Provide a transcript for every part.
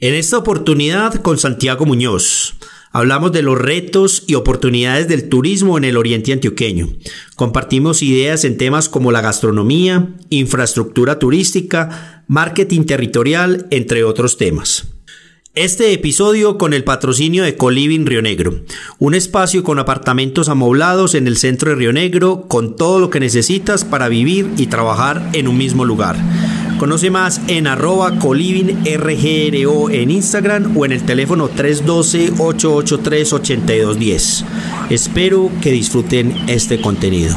En esta oportunidad con Santiago Muñoz. Hablamos de los retos y oportunidades del turismo en el oriente antioqueño. Compartimos ideas en temas como la gastronomía, infraestructura turística, marketing territorial, entre otros temas. Este episodio con el patrocinio de Coliving Río Negro, un espacio con apartamentos amoblados en el centro de Río Negro con todo lo que necesitas para vivir y trabajar en un mismo lugar. Conoce más en arroba RGRO en Instagram o en el teléfono 312-883-8210. Espero que disfruten este contenido.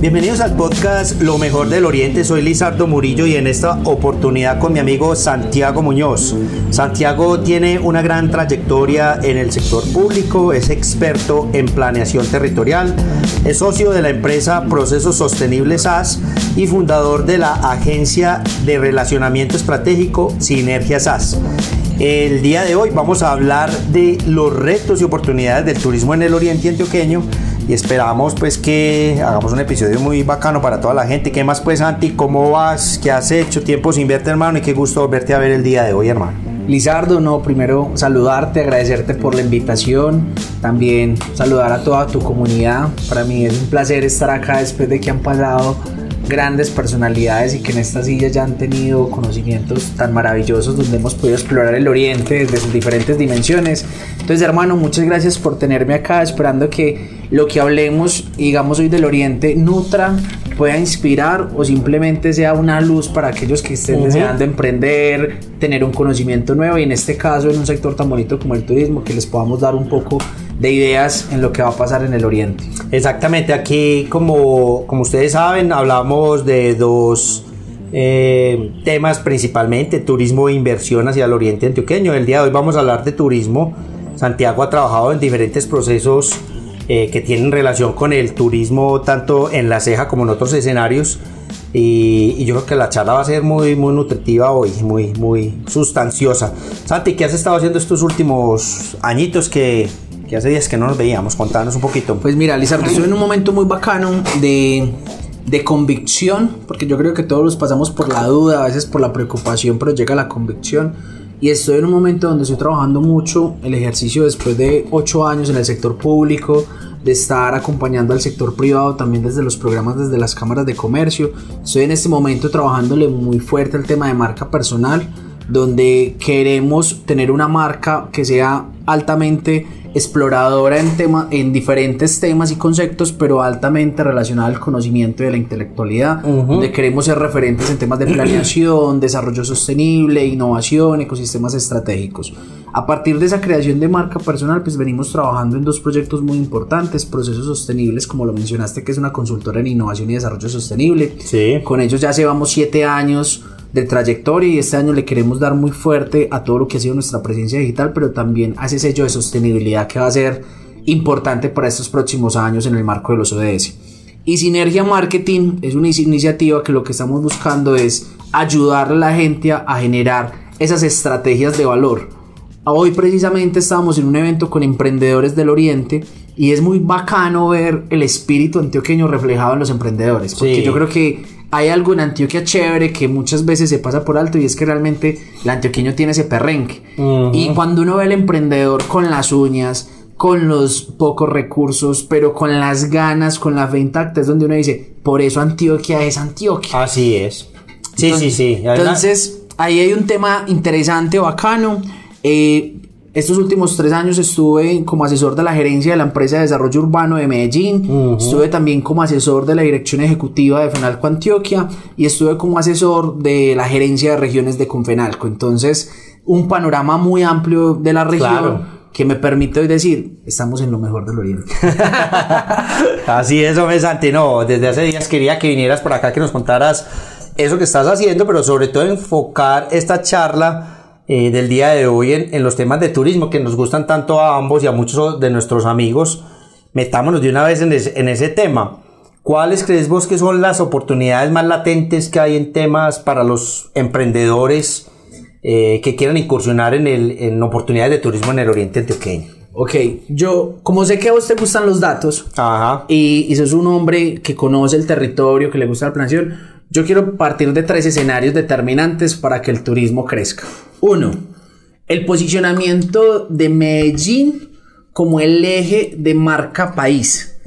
Bienvenidos al podcast Lo mejor del Oriente. Soy Lizardo Murillo y en esta oportunidad con mi amigo Santiago Muñoz. Santiago tiene una gran trayectoria en el sector público, es experto en planeación territorial, es socio de la empresa Procesos Sostenibles SAS y fundador de la agencia de relacionamiento estratégico Sinergia SAS. El día de hoy vamos a hablar de los retos y oportunidades del turismo en el Oriente Antioqueño y esperamos pues que hagamos un episodio muy bacano para toda la gente. ¿Qué más pues Santi? ¿Cómo vas? ¿Qué has hecho? Tiempo sin verte hermano y qué gusto verte a ver el día de hoy hermano. Lizardo, no, primero saludarte, agradecerte por la invitación, también saludar a toda tu comunidad. Para mí es un placer estar acá después de que han pasado grandes personalidades y que en esta silla ya han tenido conocimientos tan maravillosos donde hemos podido explorar el oriente desde sus diferentes dimensiones. Entonces, hermano, muchas gracias por tenerme acá, esperando que lo que hablemos, digamos hoy del oriente, nutra, pueda inspirar o simplemente sea una luz para aquellos que estén deseando emprender, tener un conocimiento nuevo y en este caso en un sector tan bonito como el turismo, que les podamos dar un poco de ideas en lo que va a pasar en el Oriente. Exactamente, aquí como, como ustedes saben hablamos de dos eh, temas principalmente, turismo e inversión hacia el Oriente Antioqueño. El día de hoy vamos a hablar de turismo. Santiago ha trabajado en diferentes procesos eh, que tienen relación con el turismo tanto en la ceja como en otros escenarios. Y, y, yo creo que la charla va a ser muy, muy nutritiva hoy, muy, muy sustanciosa. Santi, ¿qué has estado haciendo estos últimos añitos que, que hace días que no nos veíamos. Contanos un poquito. Pues mira, Lizardo, estoy en un momento muy bacano de, de convicción, porque yo creo que todos los pasamos por la duda, a veces por la preocupación, pero llega la convicción. Y estoy en un momento donde estoy trabajando mucho el ejercicio después de ocho años en el sector público, de estar acompañando al sector privado también desde los programas, desde las cámaras de comercio. Estoy en este momento trabajándole muy fuerte el tema de marca personal, donde queremos tener una marca que sea altamente exploradora en, tema, en diferentes temas y conceptos, pero altamente relacionada al conocimiento de la intelectualidad, donde queremos ser referentes en temas de planeación, desarrollo sostenible, innovación, ecosistemas estratégicos. A partir de esa creación de marca personal, pues venimos trabajando en dos proyectos muy importantes, procesos sostenibles, como lo mencionaste, que es una consultora en innovación y desarrollo sostenible. Sí. Con ellos ya llevamos siete años de trayectoria y este año le queremos dar muy fuerte a todo lo que ha sido nuestra presencia digital, pero también a ese sello de sostenibilidad que va a ser importante para estos próximos años en el marco de los ODS. Y Sinergia Marketing es una iniciativa que lo que estamos buscando es ayudar a la gente a generar esas estrategias de valor. Hoy precisamente estábamos en un evento con emprendedores del Oriente y es muy bacano ver el espíritu antioqueño reflejado en los emprendedores, porque yo creo que hay algo en Antioquia chévere que muchas veces se pasa por alto y es que realmente el antioqueño tiene ese perrenque. Y cuando uno ve al emprendedor con las uñas, con los pocos recursos, pero con las ganas, con la fe intacta, es donde uno dice, por eso Antioquia es Antioquia. Así es. Sí, sí, sí. Entonces, ahí hay un tema interesante, bacano. Eh, estos últimos tres años estuve como asesor de la gerencia de la empresa de desarrollo urbano de Medellín, estuve también como asesor de la dirección ejecutiva de Fenalco Antioquia y estuve como asesor de la gerencia de regiones de Confenalco. Entonces, un panorama muy amplio de la región. que me permite hoy decir, estamos en lo mejor del Oriente. Así es, hombre Santi, no, desde hace días quería que vinieras por acá, que nos contaras eso que estás haciendo, pero sobre todo enfocar esta charla eh, del día de hoy en, en, los temas de turismo que nos gustan tanto a ambos y a muchos de nuestros amigos. Metámonos de una vez en, en ese tema. ¿Cuáles crees vos que son las oportunidades más latentes que hay en temas para los emprendedores eh, que quieran incursionar en, el, en oportunidades de turismo en el oriente antioqueño? Ok, yo, como sé que a vos te gustan los datos Ajá. Y, y sos un hombre que conoce el territorio, que le gusta la planeación, yo quiero partir de tres escenarios determinantes para que el turismo crezca. Uno, el posicionamiento de Medellín como el eje de marca país.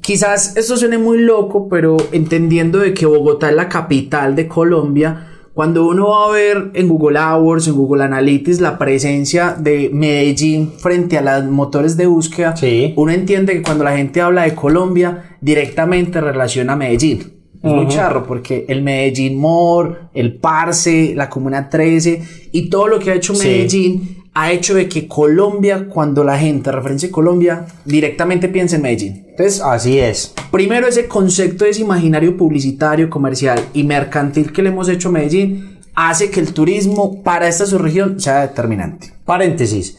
Quizás esto suene muy loco, pero entendiendo de que Bogotá es la capital de Colombia, cuando uno va a ver en Google AdWords, en Google Analytics, la presencia de Medellín frente a los motores de búsqueda, Sí. uno entiende que cuando la gente habla de Colombia, directamente relaciona a Medellín. Es muy charro porque el Medellín More, el Parse, la Comuna 13 y todo lo que ha hecho Sí. Medellín ha hecho de que Colombia, cuando la gente referencia a Colombia, directamente piensa en Medellín. Entonces, Así es. Primero ese concepto, ese imaginario publicitario, comercial y mercantil que le hemos hecho a Medellín hace que el turismo para esta subregión sea determinante. Paréntesis.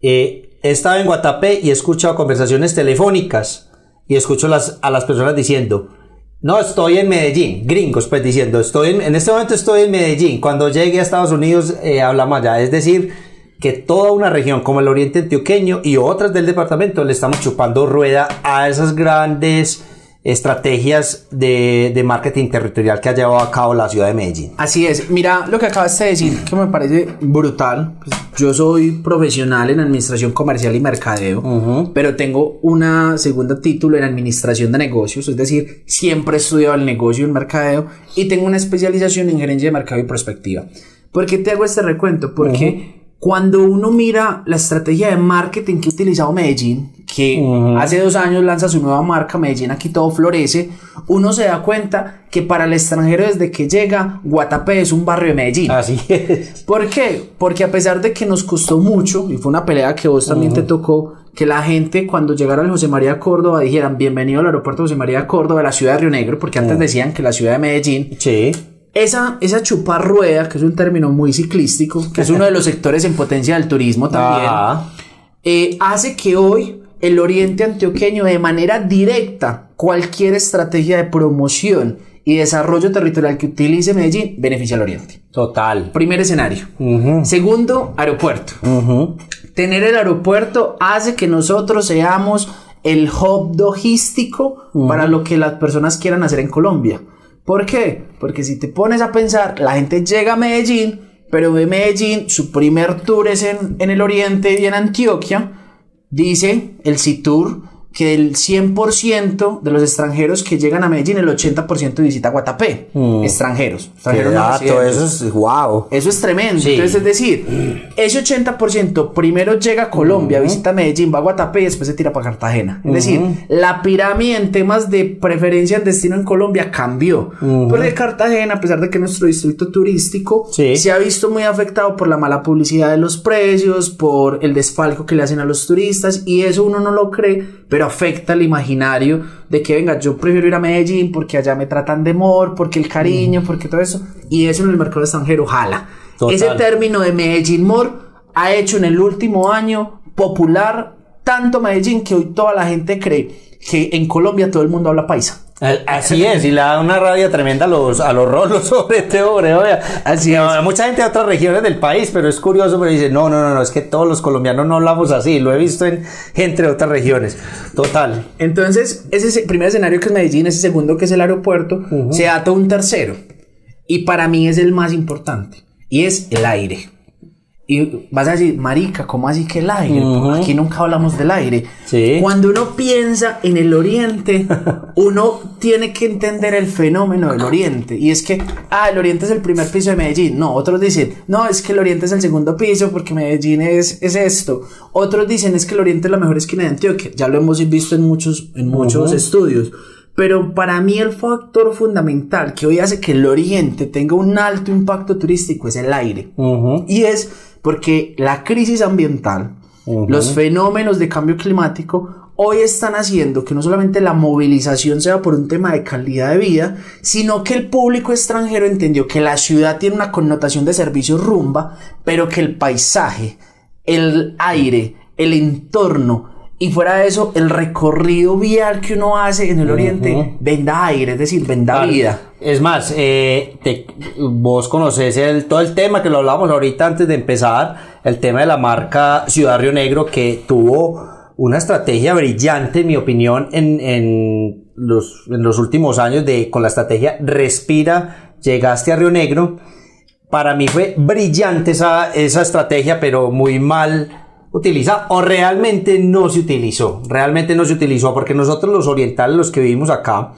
Eh, he estado en Guatapé y he escuchado conversaciones telefónicas y escucho las, a las personas diciendo, no, estoy en Medellín, gringos pues diciendo, estoy en, en este momento estoy en Medellín, cuando llegue a Estados Unidos eh, hablamos allá, es decir, que toda una región como el Oriente Antioqueño y otras del departamento le estamos chupando rueda a esas grandes estrategias de, de marketing territorial que ha llevado a cabo la ciudad de Medellín. Así es, mira lo que acabas de decir, que me parece brutal. Pues, yo soy profesional en administración comercial y mercadeo, pero tengo una segunda título en administración de negocios, es decir, siempre he estudiado el negocio y el mercadeo y tengo una especialización en gerencia de mercado y prospectiva. ¿Por qué te hago este recuento? Porque cuando uno mira la estrategia de marketing que ha utilizado Medellín, que hace dos años lanza su nueva marca Medellín, aquí todo florece, uno se da cuenta que para el extranjero desde que llega, Guatapé es un barrio de Medellín. Así es. ¿Por qué? Porque a pesar de que nos costó mucho, y fue una pelea que vos también te tocó, que la gente cuando llegara al José María Córdoba dijeran bienvenido al aeropuerto José María Córdoba de la ciudad de Río Negro, porque antes decían que la ciudad de Medellín Sí. Esa, esa chupar rueda, que es un término muy ciclístico, que es uno de los sectores en potencia del turismo también, Ajá. eh, hace que hoy el oriente antioqueño de manera directa cualquier estrategia de promoción y desarrollo territorial que utilice Medellín beneficia al oriente. Total. Primer escenario. Segundo, aeropuerto. Tener el aeropuerto hace que nosotros seamos el hub logístico para lo que las personas quieran hacer en Colombia. ¿Por qué? Porque si te pones a pensar, la gente llega a Medellín, pero de Medellín su primer tour es en, el oriente y en Antioquia. Dice el CITUR que del 100% de los extranjeros que llegan a Medellín, el 80% visita Guatapé. Extranjeros. Qué extranjeros no dato, eso es wow. Eso es tremendo. Sí. Entonces, es decir, ese 80% primero llega a Colombia, visita Medellín, va a Guatapé y después se tira para Cartagena. Es decir, la pirámide en temas de preferencia en destino en Colombia cambió. Porque Cartagena, a pesar de que es nuestro distrito turístico, Sí. se ha visto muy afectado por la mala publicidad de los precios, por el desfalco que le hacen a los turistas y eso uno no lo cree, pero afecta el imaginario de que venga, yo prefiero ir a Medellín porque allá me tratan de amor, porque el cariño, porque todo eso y eso en el mercado extranjero jala. Total. Ese término de Medellín More ha hecho en el último año popular tanto Medellín que hoy toda la gente cree que en Colombia todo el mundo habla paisa. Así es, y le da una rabia tremenda a los, a los rolos sobre este hombre. oiga. Así No, es. Mucha gente de otras regiones del país, pero es curioso, pero dice, no, no, no, no, es que todos los colombianos no hablamos así, lo he visto en gente de otras regiones. Total. Entonces, ese es el primer escenario que es Medellín, ese segundo que es el aeropuerto, se ata un tercero. Y para mí es el más importante. Y es el aire. Y vas a decir, marica, ¿cómo así que el aire? Aquí nunca hablamos del aire. Sí. Cuando uno piensa en el oriente, uno tiene que entender el fenómeno del oriente. Y es que, ah, el oriente es el primer piso de Medellín. No, otros dicen, no, es que el oriente es el segundo piso porque Medellín es, es esto. Otros dicen, es que el oriente es la mejor esquina de Antioquia. Ya lo hemos visto en muchos, en muchos estudios. Pero para mí el factor fundamental que hoy hace que el oriente tenga un alto impacto turístico es el aire. Y es porque la crisis ambiental Los fenómenos de cambio climático hoy están haciendo que no solamente la movilización sea por un tema de calidad de vida, sino que el público extranjero entendió que la ciudad tiene una connotación de servicio rumba, pero que el paisaje, el aire, el entorno, y fuera de eso, el recorrido vial que uno hace en el oriente venda aire, es decir, venda vida. Es más, eh, vos conoces el, todo el tema que lo hablábamos ahorita antes de empezar, el tema de la marca Ciudad Río Negro que tuvo una estrategia brillante, en mi opinión, en, en, los, en los últimos años de, con la estrategia Respira, llegaste a Río Negro. Para mí fue brillante esa, esa estrategia, pero muy mal utiliza o realmente no se utilizó. Realmente no se utilizó porque nosotros los orientales, los que vivimos acá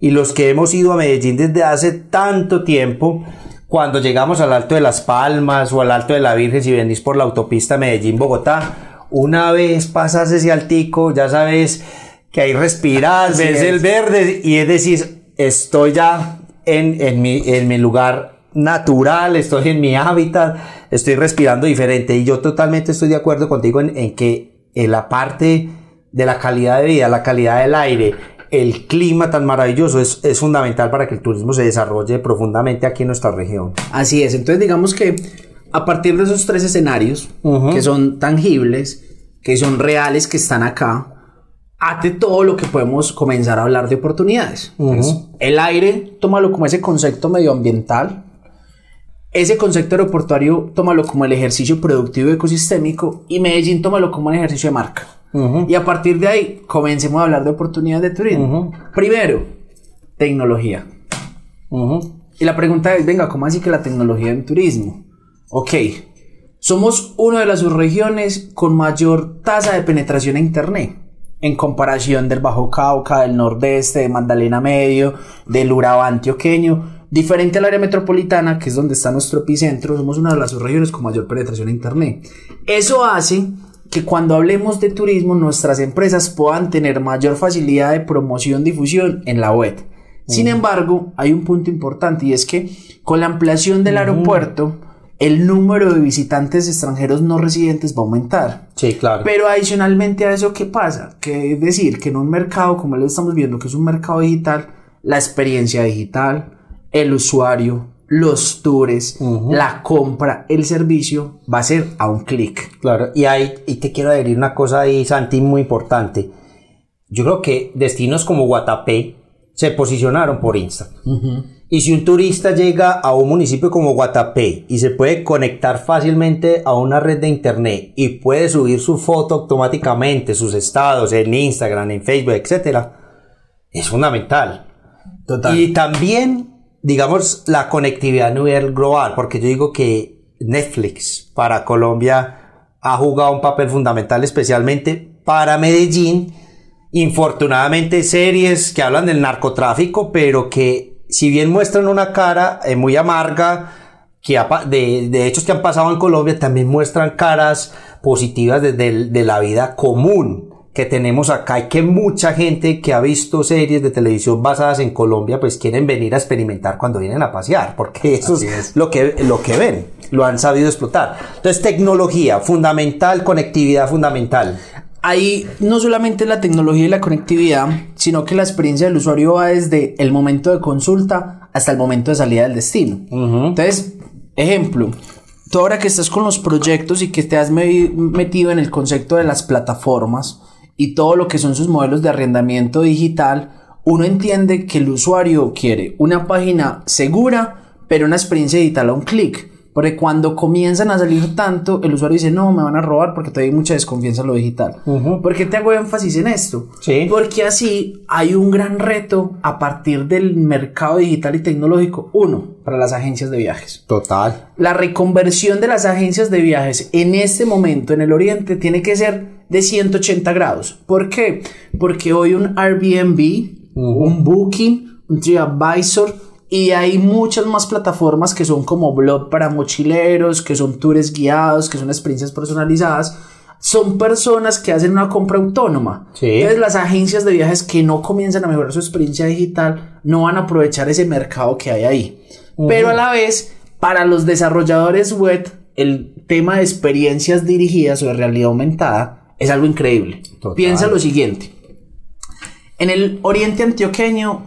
y los que hemos ido a Medellín desde hace tanto tiempo, cuando llegamos al Alto de las Palmas o al Alto de la Virgen, si venís por la autopista Medellín-Bogotá, una vez pasas ese altico, ya sabes que ahí respiras, ves el verde y es decir, estoy ya en, en, mi, en mi lugar natural, estoy en mi hábitat, estoy respirando diferente y yo totalmente estoy de acuerdo contigo en, que en la parte de la calidad de vida, la calidad del aire, el clima tan maravilloso es, fundamental para que el turismo se desarrolle profundamente aquí en nuestra región. Así es, entonces digamos que a partir de esos tres escenarios que son tangibles, que son reales, que están acá, ate todo lo que podemos comenzar a hablar de oportunidades. el aire, tómalo como ese concepto medioambiental, ese concepto aeroportuario tómalo como el ejercicio productivo ecosistémico y Medellín tómalo como un ejercicio de marca. Y a partir de ahí comencemos a hablar de oportunidades de turismo. Primero, tecnología. Y la pregunta es, venga, ¿cómo así que la tecnología en turismo? Ok, somos una de las subregiones con mayor tasa de penetración en Internet en comparación del Bajo Cauca, del Nordeste, de Magdalena Medio, del Urabá antioqueño Diferente al área metropolitana, que es donde está nuestro epicentro, somos una de las regiones con mayor penetración en Internet. Eso hace que cuando hablemos de turismo, nuestras empresas puedan tener mayor facilidad de promoción, difusión en la web. Sin embargo, hay un punto importante y es que con la ampliación del aeropuerto, el número de visitantes extranjeros no residentes va a aumentar. Sí, claro. Pero adicionalmente a eso, ¿qué pasa? Que es decir, que en un mercado como lo estamos viendo, que es un mercado digital, la experiencia digital, el usuario, los tours, la compra, el servicio va a ser a un clic. Claro, y, hay, y te quiero adherir una cosa ahí, Santi, muy importante. Yo creo que destinos como Guatapé se posicionaron por Insta. Y si un turista llega a un municipio como Guatapé y se puede conectar fácilmente a una red de internet y puede subir su foto automáticamente, sus estados en Instagram, en Facebook, etc., es fundamental. Total. Y también digamos, la conectividad a nivel global, porque yo digo que Netflix para Colombia ha jugado un papel fundamental, especialmente para Medellín. Infortunadamente, series que hablan del narcotráfico, pero que, si bien muestran una cara eh, muy amarga, que de, de, hechos que han pasado en Colombia, también muestran caras positivas de, de la vida común que tenemos acá y que mucha gente que ha visto series de televisión basadas en Colombia pues quieren venir a experimentar cuando vienen a pasear porque eso es, Lo, que, lo que ven, lo han sabido explotar. Entonces tecnología fundamental, conectividad fundamental. Ahí no solamente la tecnología y la conectividad, sino que la experiencia del usuario va desde el momento de consulta hasta el momento de salida del destino. Entonces, ejemplo, tú ahora que estás con los proyectos y que te has metido en el concepto de las plataformas, y todo lo que son sus modelos de arrendamiento digital, uno entiende que el usuario quiere una página segura, pero una experiencia digital a un clic. Porque cuando comienzan a salir tanto, el usuario dice, no, me van a robar porque todavía hay mucha desconfianza en lo digital. ¿Por qué te hago énfasis en esto? Sí. Porque así hay un gran reto a partir del mercado digital y tecnológico. Uno, para las agencias de viajes. Total. La reconversión de las agencias de viajes en este momento en el Oriente tiene que ser de 180 grados. ¿Por qué? Porque hoy un Airbnb, un Booking, un TripAdvisor y hay muchas más plataformas que son como blog para mochileros, que son tours guiados, que son experiencias personalizadas. Son personas que hacen una compra autónoma. Entonces las agencias de viajes que no comienzan a mejorar su experiencia digital no van a aprovechar ese mercado que hay ahí. Pero a la vez, para los desarrolladores web, el tema de experiencias dirigidas o de realidad aumentada es algo increíble. Total. Piensa lo siguiente. En el oriente antioqueño,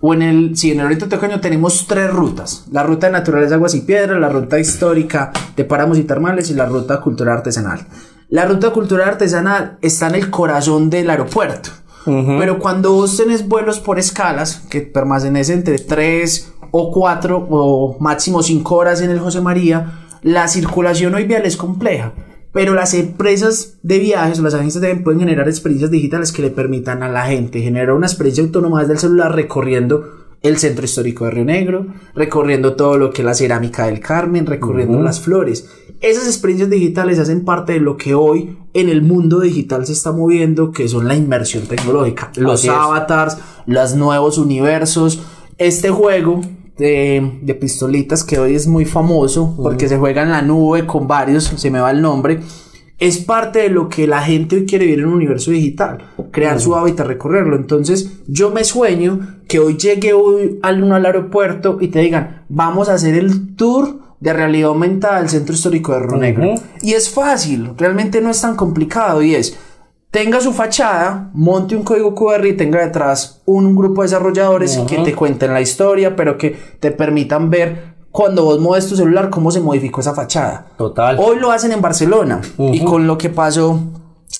o en el, sí, en el oriente antioqueño tenemos tres rutas. La ruta de naturales, aguas y piedras, la ruta histórica de páramos y termales y la ruta cultural artesanal. La ruta cultural artesanal está en el corazón del aeropuerto. Pero cuando vos tenés vuelos por escalas, que permanecen entre 3 o 4 o máximo 5 horas en el José María, la circulación hoy vial es compleja. Pero las empresas de viajes o las agencias de pueden generar experiencias digitales que le permitan a la gente generar una experiencia autónoma desde el celular recorriendo el centro histórico de Río Negro, recorriendo todo lo que es la cerámica del Carmen, recorriendo las flores. Esas experiencias digitales hacen parte de lo que hoy en el mundo digital se está moviendo, que son la inmersión tecnológica, los Así es. avatars, los nuevos universos. Este juego de, de pistolitas que hoy es muy famoso porque se juega en la nube con varios, se me va el nombre. Es parte de lo que la gente hoy quiere vivir en un universo digital, crear su hábitat, recorrerlo. Entonces, yo me sueño que hoy llegue hoy alumno al aeropuerto y te digan, vamos a hacer el tour de realidad aumentada del centro histórico de Río Negro. Ujú. Y es fácil, realmente no es tan complicado y es, tenga su fachada, monte un código QR y tenga detrás un grupo de desarrolladores que te cuenten la historia, pero que te permitan ver cuando vos mueves tu celular cómo se modificó esa fachada. Total. Hoy lo hacen en Barcelona y con lo que pasó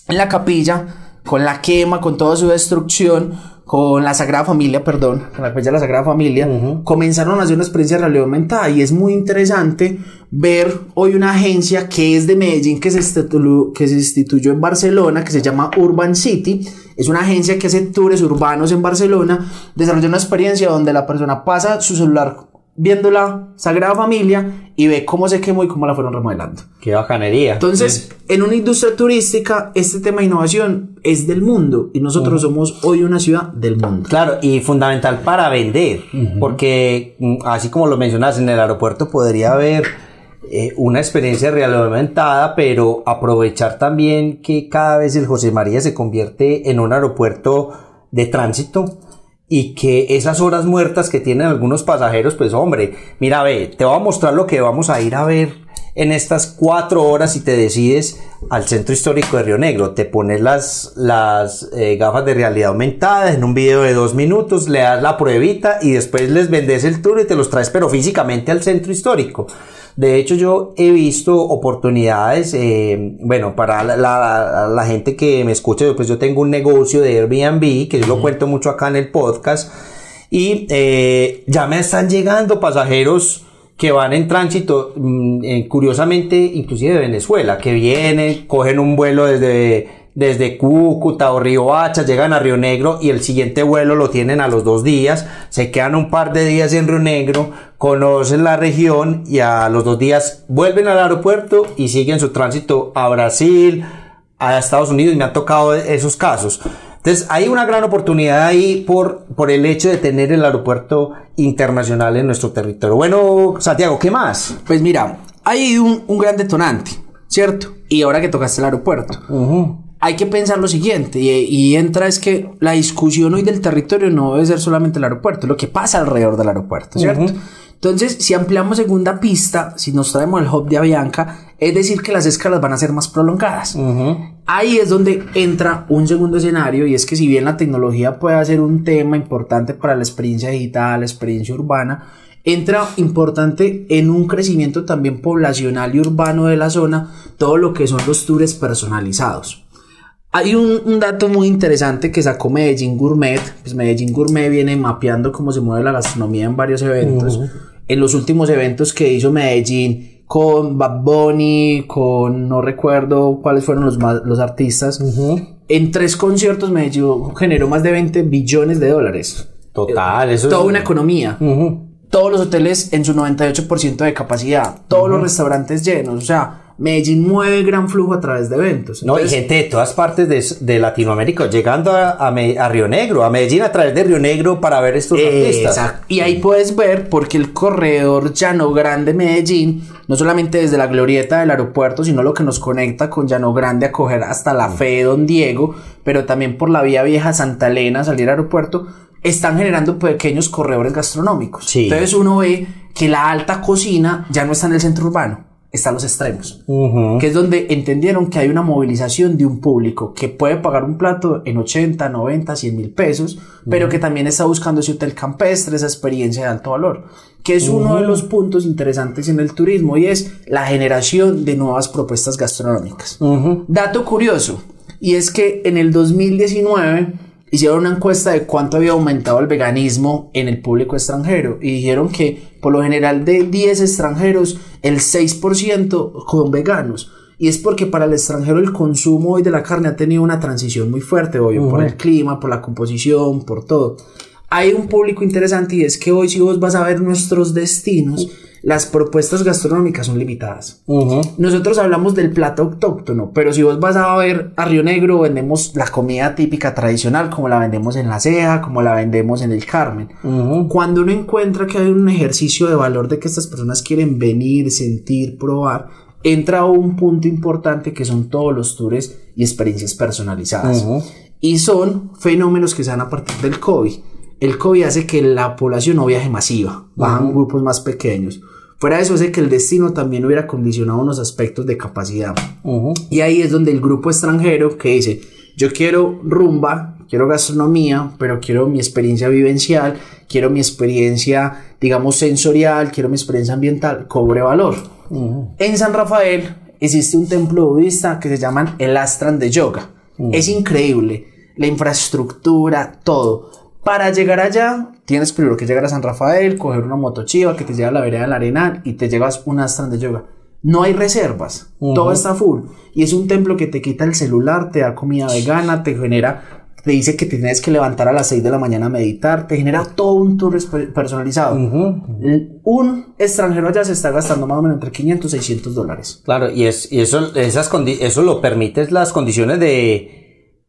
en la capilla, con la quema, con toda su destrucción, con la Sagrada Familia, perdón, con la capilla de la Sagrada Familia, comenzaron a hacer una experiencia de realidad aumentada y es muy interesante ver hoy una agencia que es de Medellín, que se, institu- que se instituyó en Barcelona, que se llama Urban City. Es una agencia que hace tours urbanos en Barcelona, desarrolla una experiencia donde la persona pasa su celular viendo la Sagrada Familia y ve cómo se quemó y cómo la fueron remodelando. Qué bacanería. Entonces, en una industria turística, este tema de innovación es del mundo y nosotros somos hoy una ciudad del mundo. Claro, y fundamental para vender, porque mm, así como lo mencionas, en el aeropuerto podría haber eh, una experiencia realmente aumentada, pero aprovechar también que cada vez el José María se convierte en un aeropuerto de tránsito y que esas horas muertas que tienen algunos pasajeros, pues hombre, mira, ve, te voy a mostrar lo que vamos a ir a ver en estas cuatro horas y te decides al centro histórico de Río Negro. Te pones las, las eh, gafas de realidad aumentada en un video de dos minutos, le das la pruebita y después les vendes el tour y te los traes, pero físicamente al centro histórico. De hecho, yo he visto oportunidades, eh, bueno, para la, la- la gente que me escucha, pues yo tengo un negocio de Airbnb, que yo lo cuento mucho acá en el podcast, y eh, ya me están llegando pasajeros que van en tránsito, mm, eh, curiosamente, inclusive de Venezuela, que vienen, cogen un vuelo desde, desde Cúcuta o Río Hacha, llegan a Río Negro y el siguiente vuelo lo tienen a los dos días, se quedan un par de días en Río Negro, conocen la región y a los dos días vuelven al aeropuerto y siguen su tránsito a Brasil, a Estados Unidos y me han tocado esos casos. Entonces hay una gran oportunidad ahí por, por el hecho de tener el aeropuerto internacional en nuestro territorio. Bueno, Santiago, ¿qué más? Pues mira, hay un, un gran detonante, ¿cierto? Y ahora que tocaste el aeropuerto, hay que pensar lo siguiente, y, y entra es que la discusión hoy del territorio no debe ser solamente el aeropuerto, lo que pasa alrededor del aeropuerto, ¿cierto? Entonces, si ampliamos segunda pista, si nos traemos el hub de Avianca, es decir que las escalas van a ser más prolongadas. Ahí es donde entra un segundo escenario y es que si bien la tecnología puede ser un tema importante para la experiencia digital, la experiencia urbana, entra importante en un crecimiento también poblacional y urbano de la zona todo lo que son los tours personalizados. Hay un, un dato muy interesante que sacó Medellín Gourmet. Pues Medellín Gourmet viene mapeando cómo se mueve la gastronomía en varios eventos. En los últimos eventos que hizo Medellín con Bad Bunny, con no recuerdo cuáles fueron los, más- los artistas. En tres conciertos Medellín generó más de 20 billones de dólares. Total, eso Toda es... una economía. Todos los hoteles en su 98% de capacidad. Todos los restaurantes llenos. O sea, Medellín mueve gran flujo a través de eventos. No, y gente de todas partes de, de Latinoamérica llegando a, a a Río Negro, a Medellín a través de Río Negro para ver estos artistas. Exacto. Y ahí puedes ver porque el corredor Llano Grande Medellín, no solamente desde la glorieta del aeropuerto, sino lo que nos conecta con Llano Grande a coger hasta la fe de Don Diego, pero también por la vía vieja Santa Elena, salir al aeropuerto, están generando pequeños corredores gastronómicos. Sí. Entonces uno ve que la alta cocina ya no está en el centro urbano. Están los extremos, que es donde entendieron que hay una movilización de un público que puede pagar un plato en 80, 90, 100 mil pesos, pero que también está buscando ese hotel campestre, esa experiencia de alto valor, que es uno de los puntos interesantes en el turismo y es la generación de nuevas propuestas gastronómicas. Dato curioso, y es que en el 2019 hicieron una encuesta de cuánto había aumentado el veganismo en el público extranjero y dijeron que por lo general de 10 extranjeros el 6% son veganos. Y es porque para el extranjero el consumo hoy de la carne ha tenido una transición muy fuerte, obvio, por el clima, por la composición, por todo. Hay un público interesante y es que hoy si vos vas a ver nuestros destinos, las propuestas gastronómicas son limitadas. Nosotros hablamos del plato autóctono, pero si vos vas a ver a Río Negro, vendemos la comida típica tradicional, como la vendemos en la Ceja, como la vendemos en el Carmen. Cuando uno encuentra que hay un ejercicio de valor de que estas personas quieren venir, sentir, probar, entra un punto importante que son todos los tours y experiencias personalizadas. Y son fenómenos que se dan a partir del COVID. El COVID hace que la población no viaje masiva, bajan grupos más pequeños. Fuera de eso, sé que el destino también hubiera condicionado unos aspectos de capacidad. Y ahí es donde el grupo extranjero que dice, yo quiero rumba, quiero gastronomía, pero quiero mi experiencia vivencial, quiero mi experiencia, digamos, sensorial, quiero mi experiencia ambiental, cobre valor. En San Rafael existe un templo budista que se llama el Astran de Yoga. Es increíble, la infraestructura, todo. Para llegar allá, tienes primero que llegar a San Rafael, coger una motochiva que te lleva a la vereda del Arenal y te llevas un astran de yoga. No hay reservas, todo está full. Y es un templo que te quita el celular, te da comida vegana, te genera, te dice que tienes que levantar a las 6 de la mañana a meditar, te genera todo un tour personalizado. Un extranjero allá se está gastando más o menos entre 500 y 600 dólares. Claro, y, es, y eso, esas eso lo permite las condiciones de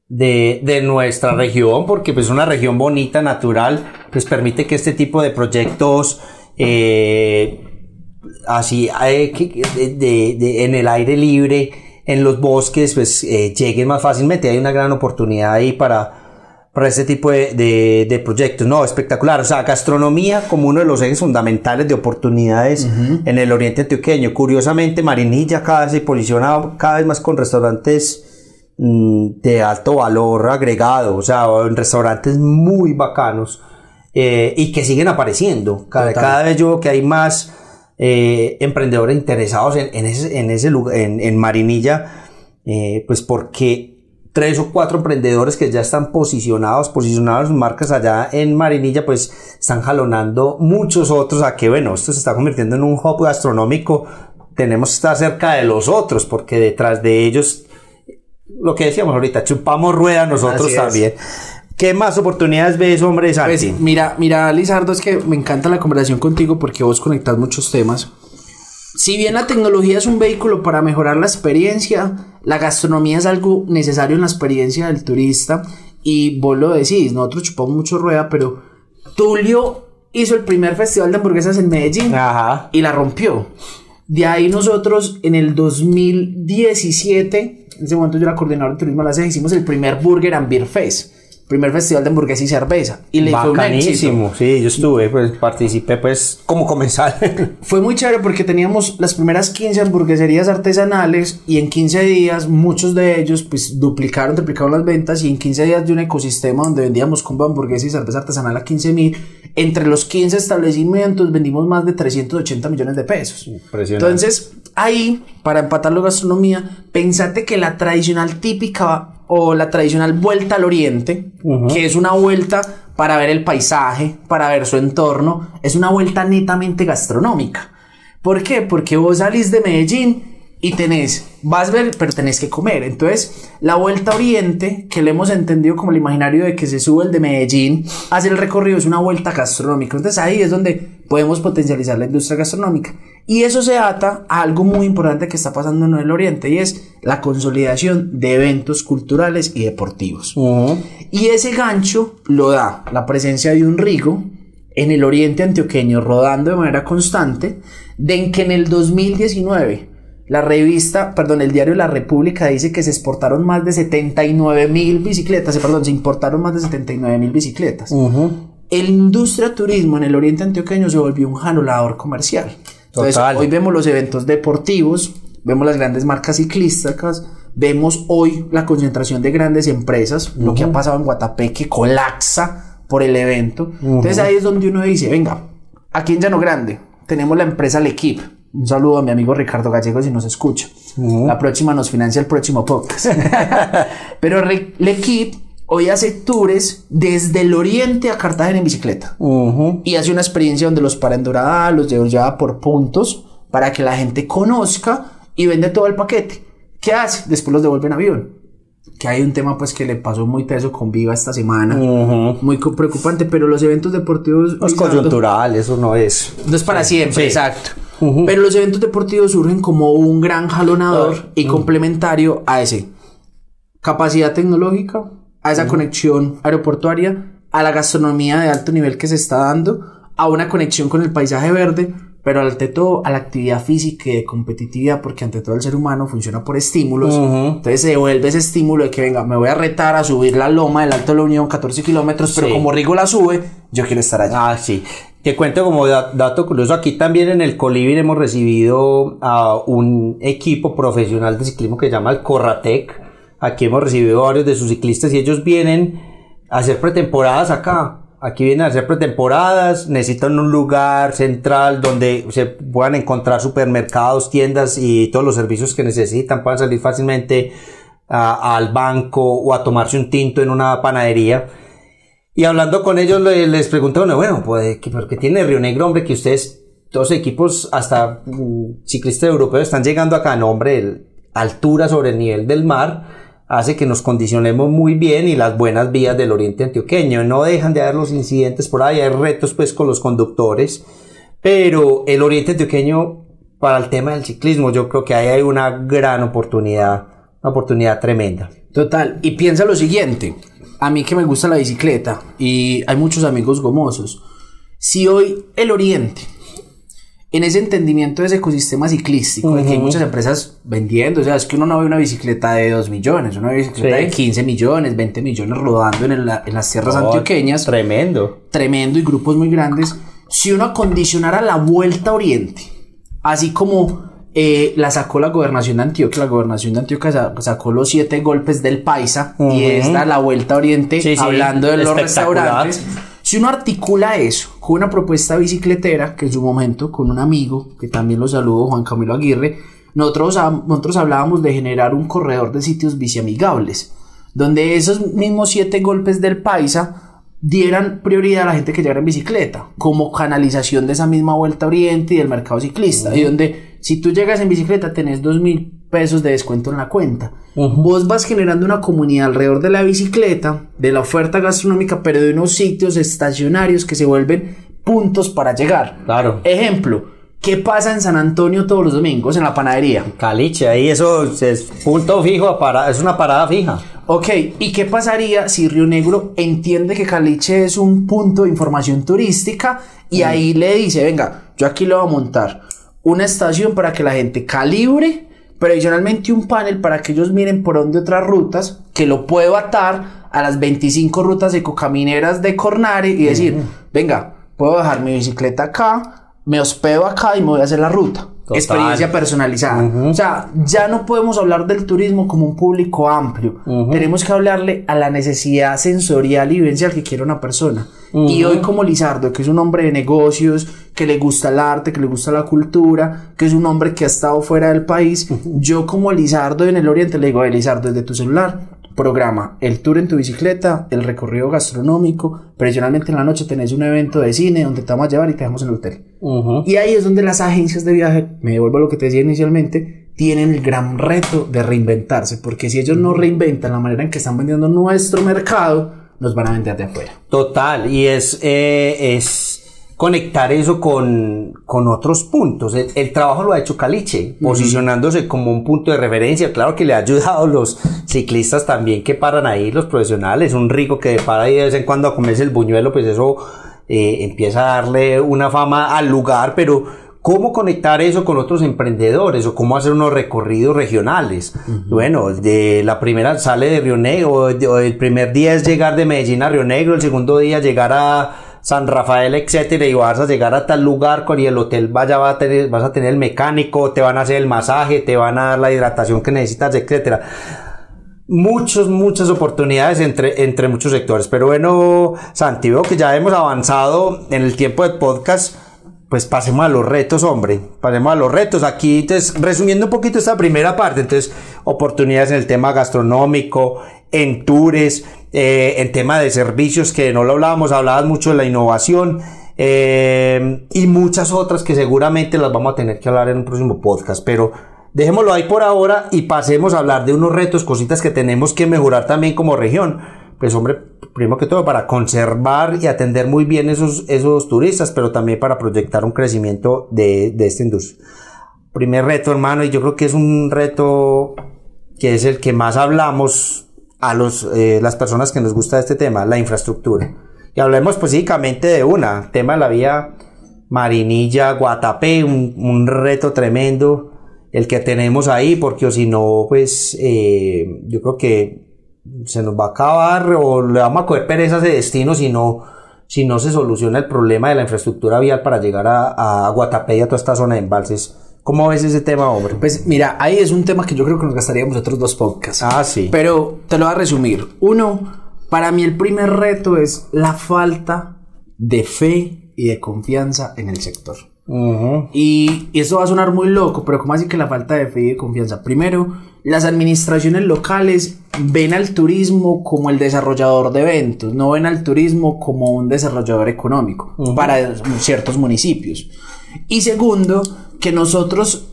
de, de, nuestra región, porque pues una región bonita, natural, pues permite que este tipo de proyectos eh, así eh, de, de, en el aire libre, en los bosques, pues eh, lleguen más fácilmente. Hay una gran oportunidad ahí para, para este tipo de, de, proyectos. No, espectacular. O sea, gastronomía como uno de los ejes fundamentales de oportunidades en el oriente antioqueño. Curiosamente, Marinilla cada vez se posiciona cada vez más con restaurantes de alto valor agregado, o sea, en restaurantes muy bacanos eh, y que siguen apareciendo. Cada, cada, vez yo veo que hay más eh, emprendedores interesados en, en, ese, en ese lugar, en, en Marinilla, eh, pues porque tres o cuatro emprendedores que ya están posicionados, posicionados sus marcas allá en Marinilla, pues están jalonando muchos otros a que, bueno, esto se está convirtiendo en un hub gastronómico. Tenemos que estar cerca de los otros porque detrás de ellos lo que decíamos ahorita, chupamos rueda nosotros también. ¿Qué más oportunidades ves, hombre, pues, mira, mira, Lizardo, es que me encanta la conversación contigo porque vos conectas muchos temas. Si bien la tecnología es un vehículo para mejorar la experiencia, la gastronomía es algo necesario en la experiencia del turista. Y vos lo decís, nosotros chupamos mucho rueda, pero Tulio hizo el primer festival de hamburguesas en Medellín y la rompió. De ahí nosotros en el 2017 en ese momento yo era coordinador de turismo de la CEA, hicimos el primer Burger and Beer Fest primer festival de hamburguesa y cerveza. Y le Bacanísimo, sí, yo estuve, pues participé pues como comensal. fue muy chévere porque teníamos las primeras 15 hamburgueserías artesanales y en 15 días muchos de ellos pues duplicaron, triplicaron las ventas y en 15 días de un ecosistema donde vendíamos combo hamburguesa y cerveza artesanal a 15 mil, entre los 15 establecimientos vendimos más de 380 millones de pesos. Entonces, ahí, para empatar la gastronomía, pensate que la tradicional típica o la tradicional vuelta al oriente, que es una vuelta para ver el paisaje, para ver su entorno, es una vuelta netamente gastronómica. ¿Por qué? Porque vos salís de Medellín y tenés, vas a ver, pero tenés que comer. Entonces, la vuelta a Oriente, que le hemos entendido como el imaginario de que se sube el de Medellín, hace el recorrido, es una vuelta gastronómica. Entonces, ahí es donde podemos potencializar la industria gastronómica. Y eso se ata a algo muy importante que está pasando en el Oriente y es la consolidación de eventos culturales y deportivos. Y ese gancho lo da la presencia de un Rigo en el Oriente antioqueño rodando de manera constante, de en que en el 2019 la revista, perdón, el diario La República dice que se exportaron más de 79 mil bicicletas, eh, perdón, se importaron más de 79 mil bicicletas. El industria turismo en el Oriente antioqueño se volvió un janolador comercial. Entonces, Total. hoy vemos los eventos deportivos, vemos las grandes marcas ciclísticas, vemos hoy la concentración de grandes empresas, lo que ha pasado en Guatapé que colapsa por el evento. Entonces ahí es donde uno dice, venga, aquí en Llano Grande tenemos la empresa L'Equipe. Un saludo a mi amigo Ricardo Gallego si nos escucha. La próxima nos financia el próximo podcast. Pero L'Equipe hoy hace tours desde el oriente a Cartagena en bicicleta y hace una experiencia donde los para en Dorada, los lleva por puntos para que la gente conozca y vende todo el paquete. ¿Qué hace? Después los devuelve en avión. Que hay un tema pues que le pasó muy teso con Viva esta semana. Muy preocupante, pero los eventos deportivos... Es coyuntural, eso no es. No es para siempre, Sí. exacto. Pero los eventos deportivos surgen como un gran jalonador y complementario a ese. Capacidad tecnológica, a esa conexión aeroportuaria, a la gastronomía de alto nivel que se está dando, a una conexión con el paisaje verde, pero ante todo a la actividad física y de competitividad, porque ante todo el ser humano funciona por estímulos. Entonces se devuelve ese estímulo de que venga, me voy a retar a subir la loma del Alto de la Unión, 14 kilómetros, pero Sí. como Rigo la sube, yo quiero estar allá. Ah, sí. Te cuento como da- dato curioso, aquí también en el Colibri hemos recibido a un equipo profesional de ciclismo que se llama el Corratec. Aquí hemos recibido varios de sus ciclistas y ellos vienen a hacer pretemporadas acá. Aquí vienen a hacer pretemporadas, necesitan un lugar central donde se puedan encontrar supermercados, tiendas y todos los servicios que necesitan, puedan salir fácilmente a- al banco o a tomarse un tinto en una panadería. Y hablando con ellos le- les pregunté, bueno, pues, ¿qué- ¿por qué tiene Río Negro, hombre, que ustedes, todos equipos, hasta mm, ciclistas europeos, están llegando acá, no, hombre, el- altura sobre el nivel del mar, hace que nos condicionemos muy bien y las buenas vías del oriente antioqueño. No dejan de haber los incidentes por ahí, hay retos pues con los conductores, pero el oriente antioqueño, para el tema del ciclismo, yo creo que ahí hay una gran oportunidad, una oportunidad tremenda. Total, y piensa lo siguiente, a mí que me gusta la bicicleta y hay muchos amigos gomosos, si hoy el Oriente, en ese entendimiento de ese ecosistema ciclístico, de que hay muchas empresas vendiendo, o sea, es que uno no ve una bicicleta de 2 millones, una bicicleta Sí. de 15 millones, 20 millones rodando en, el- en las tierras Oh, antioqueñas, Tremendo. tremendo y grupos muy grandes, si uno acondicionara la vuelta a Oriente, así como eh, la sacó la gobernación de Antioquia, la gobernación de Antioquia sa- sacó los siete golpes del Paisa y esta la vuelta a Oriente Sí, sí, hablando de los restaurantes. Si uno articula eso con una propuesta bicicletera, que en su momento con un amigo, que también lo saludo, Juan Camilo Aguirre, nosotros, nosotros hablábamos de generar un corredor de sitios biciamigables, donde esos mismos siete golpes del Paisa dieran prioridad a la gente que llegara en bicicleta, como canalización de esa misma vuelta Oriente y del mercado ciclista, y donde si tú llegas en bicicleta tenés dos mil pesos de descuento en la cuenta. Vos vas generando una comunidad alrededor de la bicicleta, de la oferta gastronómica, pero de unos sitios estacionarios que se vuelven puntos para llegar. Claro. Ejemplo, ¿qué pasa en San Antonio todos los domingos en la panadería? Caliche, ahí eso es punto fijo, para- es una parada fija. Ok, ¿y qué pasaría si Río Negro entiende que Caliche es un punto de información turística y ahí le dice, venga, yo aquí le voy a montar una estación para que la gente calibre, pero adicionalmente un panel para que ellos miren por dónde otras rutas, que lo puedo atar a las 25 rutas ecocamineras de Cornare y decir, venga, puedo dejar mi bicicleta acá, me hospedo acá y me voy a hacer la ruta. Total. Experiencia personalizada. O sea, ya no podemos hablar del turismo como un público amplio. Tenemos que hablarle a la necesidad sensorial y vivencial que quiere una persona. Y hoy como Lizardo, que es un hombre de negocios, que le gusta el arte, que le gusta la cultura, que es un hombre que ha estado fuera del país, yo como Lizardo en el Oriente le digo, "Eh, Lizardo, desde tu celular, programa el tour en tu bicicleta, el recorrido gastronómico, tradicionalmente en la noche tenés un evento de cine donde te vamos a llevar y te dejamos en el hotel. Y ahí es donde las agencias de viaje, me devuelvo a lo que te decía inicialmente, tienen el gran reto de reinventarse, porque si ellos no reinventan la manera en que están vendiendo nuestro mercado, nos van a vender de afuera. Total, y es, eh, es conectar eso con, con otros puntos. El, el trabajo lo ha hecho Caliche, posicionándose como un punto de referencia. Claro que le ha ayudado a los ciclistas también que paran ahí, los profesionales. Un rico que para ahí de vez en cuando a comerse el buñuelo, pues eso eh, empieza a darle una fama al lugar, pero ¿Cómo conectar eso con otros emprendedores o cómo hacer unos recorridos regionales? Bueno, de la primera sale de Río Negro, el primer día es llegar de Medellín a Río Negro, el segundo día llegar a San Rafael, etcétera, y vas a llegar a tal lugar con y el hotel vaya va a tener, vas a tener el mecánico, te van a hacer el masaje, te van a dar la hidratación que necesitas, etcétera. Muchas, muchas oportunidades entre, entre muchos sectores. Pero bueno, Santi, veo que ya hemos avanzado en el tiempo de podcast pues pasemos a los retos, hombre. Pasemos a los retos. Aquí, entonces, resumiendo un poquito esta primera parte, entonces, oportunidades en el tema gastronómico, en tours, eh, en tema de servicios, que no lo hablábamos, hablabas mucho de la innovación. Eh, y muchas otras que seguramente las vamos a tener que hablar en un próximo podcast, pero dejémoslo ahí por ahora y pasemos a hablar de unos retos, cositas que tenemos que mejorar también como región. Pues hombre, primero que todo para conservar y atender muy bien esos, esos turistas, pero también para proyectar un crecimiento de, de esta industria. Primer reto, hermano, y yo creo que es un reto que es el que más hablamos a los, eh, las personas que nos gusta este tema, la infraestructura. Y hablemos específicamente de una, tema de la vía Marinilla, Guatapé, un, un reto tremendo el que tenemos ahí, porque o si no, pues eh, yo creo que se nos va a acabar o le vamos a coger pereza ese destino si no, si no se soluciona el problema de la infraestructura vial para llegar a, a Guatapé y a toda esta zona de embalses. ¿Cómo ves ese tema, hombre? Pues mira, ahí es un tema que yo creo que nos gastaríamos otros dos podcasts. Ah, sí. Pero te lo voy a resumir. Uno, para mí el primer reto es la falta de fe y de confianza en el sector. Y, y esto va a sonar muy loco, pero ¿cómo así que la falta de fe y de confianza? Primero, las administraciones locales ven al turismo como el desarrollador de eventos, no ven al turismo como un desarrollador económico para ciertos municipios. Y segundo, que nosotros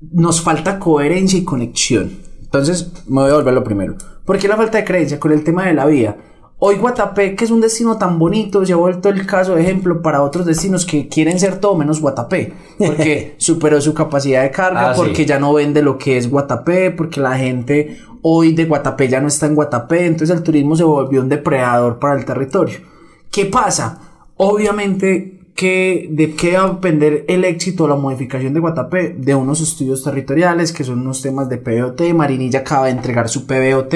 nos falta coherencia y conexión. Entonces, me voy a volver lo primero. ¿Por qué la falta de creencia con el tema de la vía? Hoy Guatapé, que es un destino tan bonito, se ha vuelto el caso de ejemplo para otros destinos que quieren ser todo menos Guatapé, porque superó su capacidad de carga, Ah, sí. porque ya no vende lo que es Guatapé, porque la gente hoy de Guatapé ya no está en Guatapé, entonces el turismo se volvió un depredador para el territorio. ¿Qué pasa? Obviamente que de qué va a depender el éxito o la modificación de Guatapé de unos estudios territoriales que son unos temas de PBOT. Marinilla acaba de entregar su PBOT.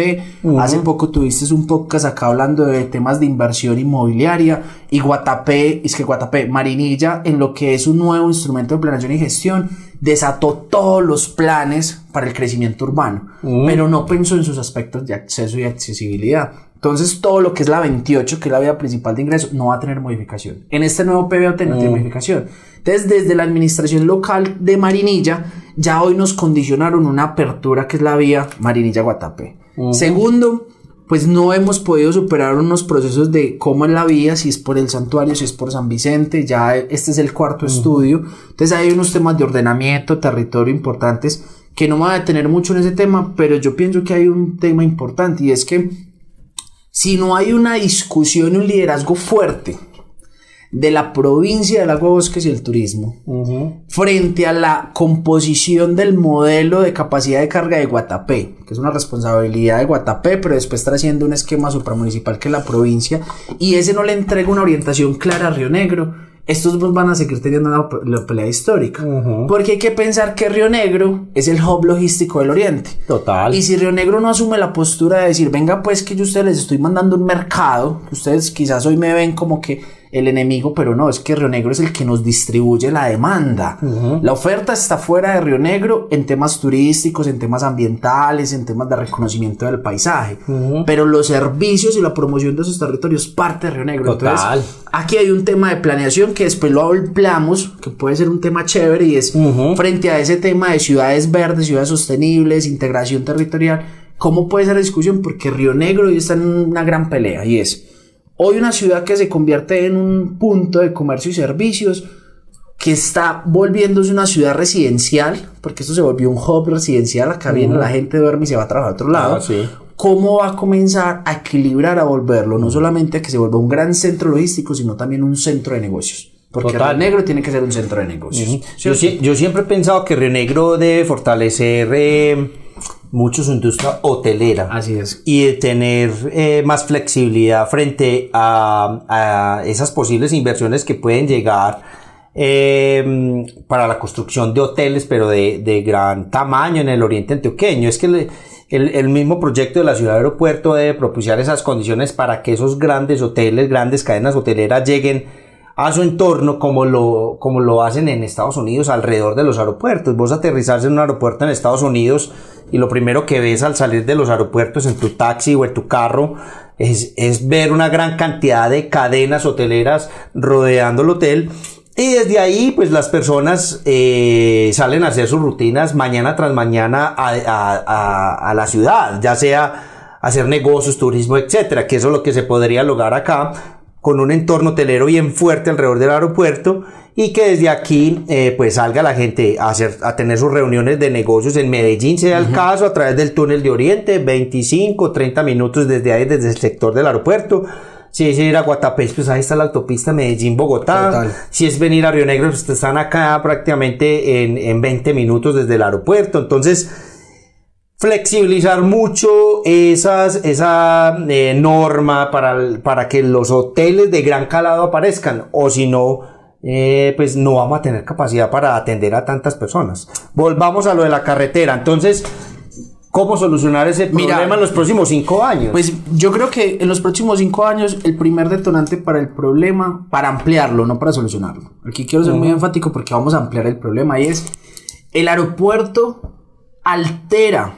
Hace poco tuviste un podcast acá hablando de temas de inversión inmobiliaria y Guatapé, es que Guatapé, Marinilla, en lo que es un nuevo instrumento de planeación y gestión, desató todos los planes para el crecimiento urbano, pero no pensó en sus aspectos de acceso y accesibilidad. Entonces, todo lo que es la 28, que es la vía principal de ingreso, no va a tener modificación. En este nuevo PBOT no tiene modificación. Entonces, desde la administración local de Marinilla, ya hoy nos condicionaron una apertura que es la vía Marinilla-Guatapé. Segundo, pues no hemos podido superar unos procesos de cómo es la vía, si es por el santuario, si es por San Vicente, ya este es el cuarto estudio. Entonces hay unos temas de ordenamiento, territorio importantes que no me voy a detener mucho en ese tema, pero yo pienso que hay un tema importante y es que si no hay una discusión y un liderazgo fuerte de la provincia del agua, bosques y el turismo frente a la composición del modelo de capacidad de carga de Guatapé, que es una responsabilidad de Guatapé, pero después está haciendo un esquema supramunicipal que es la provincia, y ese no le entrega una orientación clara a Río Negro, estos dos van a seguir teniendo una, la pelea histórica. Porque hay que pensar que Río Negro es el hub logístico del Oriente. Total. Y si Río Negro no asume la postura de decir, venga pues que yo a ustedes les estoy mandando un mercado, que ustedes quizás hoy me ven como que el enemigo, pero no, es que Río Negro es el que nos distribuye la demanda. La oferta está fuera de Río Negro en temas turísticos, en temas ambientales, en temas de reconocimiento del paisaje. Pero los servicios y la promoción de esos territorios parte de Río Negro. Total. Entonces, aquí hay un tema de planeación que después lo hablamos, que puede ser un tema chévere y es frente a ese tema de ciudades verdes, ciudades sostenibles, integración territorial. ¿Cómo puede ser la discusión? Porque Río Negro hoy está en una gran pelea y es hoy una ciudad que se convierte en un punto de comercio y servicios que está volviéndose una ciudad residencial, porque esto se volvió un hub residencial, acá viene la gente duerme y se va a trabajar a otro lado. Ah, sí. ¿Cómo va a comenzar a equilibrar, a volverlo? No solamente a que se vuelva un gran centro logístico, sino también un centro de negocios. Porque Total. Río Negro tiene que ser un centro de negocios. Yo siempre he pensado que Río Negro debe fortalecer eh, mucho su industria hotelera. Así es. Y de tener eh, más flexibilidad frente a, a esas posibles inversiones que pueden llegar eh, para la construcción de hoteles, pero de, de, gran tamaño en el oriente antioqueño. Es que el, el, el, mismo proyecto de la ciudad de aeropuerto debe propiciar esas condiciones para que esos grandes hoteles, grandes cadenas hoteleras lleguen a su entorno como lo, como lo hacen en Estados Unidos alrededor de los aeropuertos. Vos aterrizarse en un aeropuerto en Estados Unidos y lo primero que ves al salir de los aeropuertos en tu taxi o en tu carro es, es ver una gran cantidad de cadenas hoteleras rodeando el hotel. Y desde ahí, pues las personas eh, salen a hacer sus rutinas mañana tras mañana a, a, a, a, la ciudad, ya sea hacer negocios, turismo, etcétera, que eso es lo que se podría lograr acá con un entorno hotelero bien fuerte alrededor del aeropuerto y que desde aquí eh, pues salga la gente a, hacer, a tener sus reuniones de negocios en Medellín, sea el caso, a través del túnel de Oriente, 25, 30 minutos desde ahí, desde el sector del aeropuerto si es ir a Guatapé, pues ahí está la autopista Medellín-Bogotá. Total. Si es venir a Río Negro, pues están acá prácticamente en, en 20 minutos desde el aeropuerto. Entonces, flexibilizar mucho esas, esa eh, norma para, para que los hoteles de gran calado aparezcan. O si no, eh, pues no vamos a tener capacidad para atender a tantas personas. Volvamos a lo de la carretera. Entonces, ¿Cómo solucionar ese problema Mira, en los próximos cinco años? Pues yo creo que en los próximos cinco años el primer detonante para el problema, para ampliarlo, no para solucionarlo. Aquí quiero ser uh -huh. muy enfático porque vamos a ampliar el problema y es el aeropuerto altera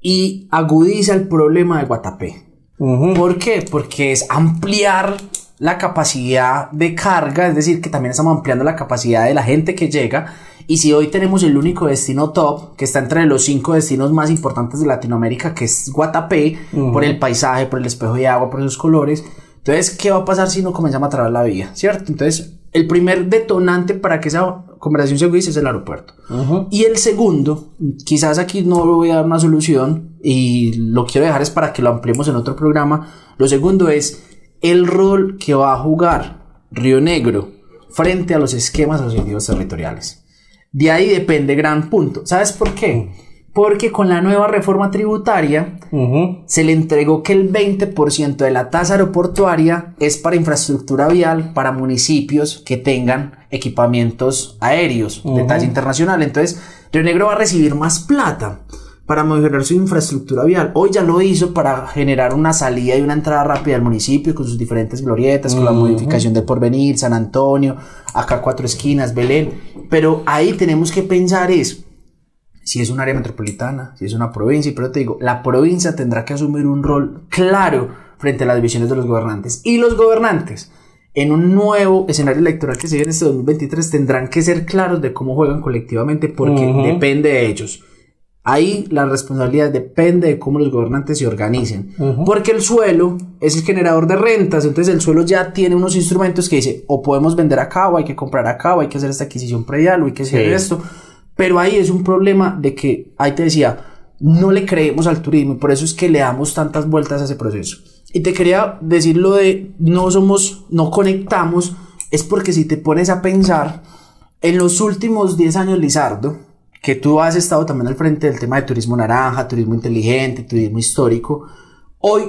y agudiza el problema de Guatapé. Uh -huh. ¿Por qué? Porque es ampliar la capacidad de carga, es decir, que también estamos ampliando la capacidad de la gente que llega y si hoy tenemos el único destino top, que está entre los cinco destinos más importantes de Latinoamérica, que es Guatapé, uh -huh. por el paisaje, por el espejo de agua, por sus colores, entonces, ¿qué va a pasar si no comenzamos a trabar la vía? ¿Cierto? Entonces, el primer detonante para que esa conversación se agudice es el aeropuerto. Uh -huh. Y el segundo, quizás aquí no voy a dar una solución y lo quiero dejar es para que lo ampliemos en otro programa. Lo segundo es el rol que va a jugar Río Negro frente a los esquemas asociativos territoriales. De ahí depende gran punto. ¿Sabes por qué? Porque con la nueva reforma tributaria uh -huh. se le entregó que el 20% de la tasa aeroportuaria es para infraestructura vial para municipios que tengan equipamientos aéreos uh -huh. de talla internacional. Entonces, Río Negro va a recibir más plata para mejorar su infraestructura vial. Hoy ya lo hizo para generar una salida y una entrada rápida al municipio con sus diferentes glorietas, uh -huh. con la modificación del porvenir, San Antonio, acá cuatro esquinas, Belén. Pero ahí tenemos que pensar es si es un área metropolitana, si es una provincia, pero te digo, la provincia tendrá que asumir un rol claro frente a las visiones de los gobernantes. Y los gobernantes, en un nuevo escenario electoral que se viene en este 2023, tendrán que ser claros de cómo juegan colectivamente porque uh -huh. depende de ellos. Ahí la responsabilidad depende de cómo los gobernantes se organicen. Uh -huh. Porque el suelo es el generador de rentas. Entonces el suelo ya tiene unos instrumentos que dice o podemos vender acá o hay que comprar acá o hay que hacer esta adquisición predial o hay que hacer sí. esto. Pero ahí es un problema de que, ahí te decía, no le creemos al turismo y por eso es que le damos tantas vueltas a ese proceso. Y te quería decir lo de no somos, no conectamos, es porque si te pones a pensar, en los últimos 10 años, Lizardo, que tú has estado también al frente del tema de turismo naranja, turismo inteligente, turismo histórico, hoy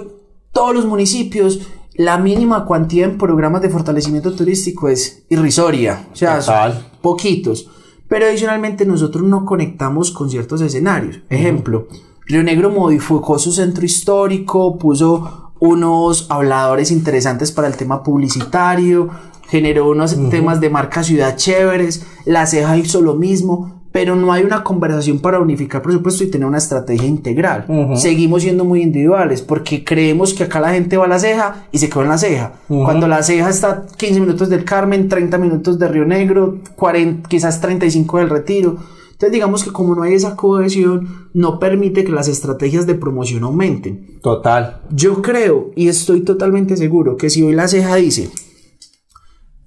todos los municipios, la mínima cuantía en programas de fortalecimiento turístico es irrisoria, o sea, Total. poquitos. Pero adicionalmente nosotros no conectamos con ciertos escenarios. Ejemplo, Río Negro modificó su centro histórico, puso unos habladores interesantes para el tema publicitario, generó unos uh -huh. temas de marca ciudad chéveres, La Ceja hizo lo mismo, pero no hay una conversación para unificar presupuesto y tener una estrategia integral. Uh -huh. Seguimos siendo muy individuales porque creemos que acá la gente va a la ceja y se quedó en la ceja. Uh -huh. Cuando la ceja está 15 minutos del Carmen, 30 minutos de Río Negro, 40, quizás 35 del Retiro. Entonces digamos que como no hay esa cohesión, no permite que las estrategias de promoción aumenten. Total. Yo creo y estoy totalmente seguro que si hoy la ceja dice,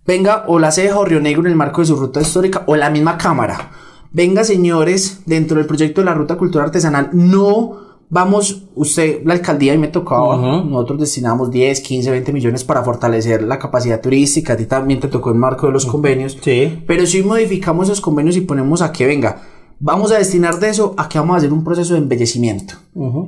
venga o la ceja o Río Negro en el marco de su ruta histórica o la misma cámara, venga señores, dentro del proyecto de la ruta cultural artesanal, no vamos, usted, la alcaldía y me tocaba, uh -huh. nosotros destinamos 10, 15, 20 millones para fortalecer la capacidad turística, a ti también te tocó el marco de los convenios, sí. pero si modificamos esos convenios y ponemos a que venga, vamos a destinar de eso a que vamos a hacer un proceso de embellecimiento.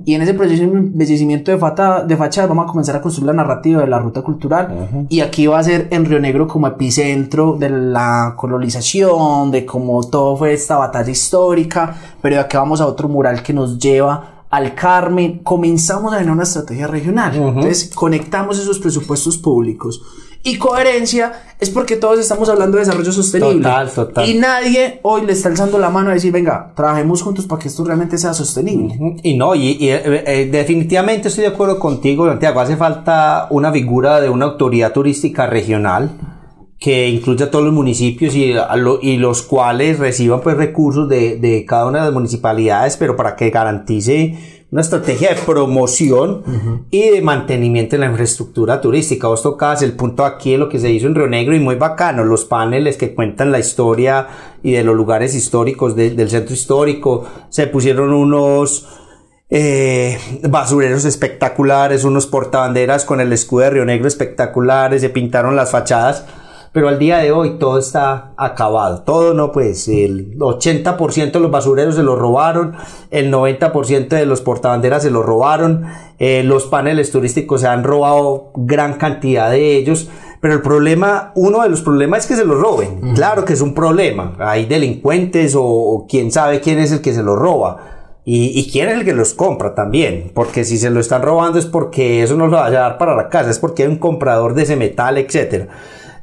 Y en ese proceso de embellecimiento de, fata, de fachadas vamos a comenzar a construir la narrativa de la ruta cultural. Y aquí va a ser en Río Negro como epicentro de la colonización, de cómo todo fue esta batalla histórica. Pero de aquí vamos a otro mural que nos lleva al Carmen. Comenzamos a tener una estrategia regional. Entonces conectamos esos presupuestos públicos y coherencia es porque todos estamos hablando de desarrollo sostenible. Total, total. Y nadie hoy le está alzando la mano a decir, venga, trabajemos juntos para que esto realmente sea sostenible. Y no, y, eh, eh, definitivamente estoy de acuerdo contigo, Santiago. Hace falta una figura de una autoridad turística regional que incluya a todos los municipios y, y los cuales reciban pues recursos de, de cada una de las municipalidades, pero para que garantice una estrategia de promoción y de mantenimiento de la infraestructura turística. Vos tocabas el punto aquí de lo que se hizo en Río Negro y muy bacano, los paneles que cuentan la historia y de los lugares históricos del centro histórico. Se pusieron unos eh, basureros espectaculares, unos portabanderas con el escudo de Río Negro espectaculares, se pintaron las fachadas pero al día de hoy todo está acabado. Todo no, pues el 80% de los basureros se los robaron, el 90% de los portabanderas se los robaron, eh, los paneles turísticos se han robado gran cantidad de ellos. Pero el problema, uno de los problemas es que se los roben. Claro que es un problema. Hay delincuentes o, quién sabe quién es el que se los roba. Y, y, quién es el que los compra también. Porque si se lo están robando es porque eso no lo va a llevar para la casa, es porque hay un comprador de ese metal, etcétera.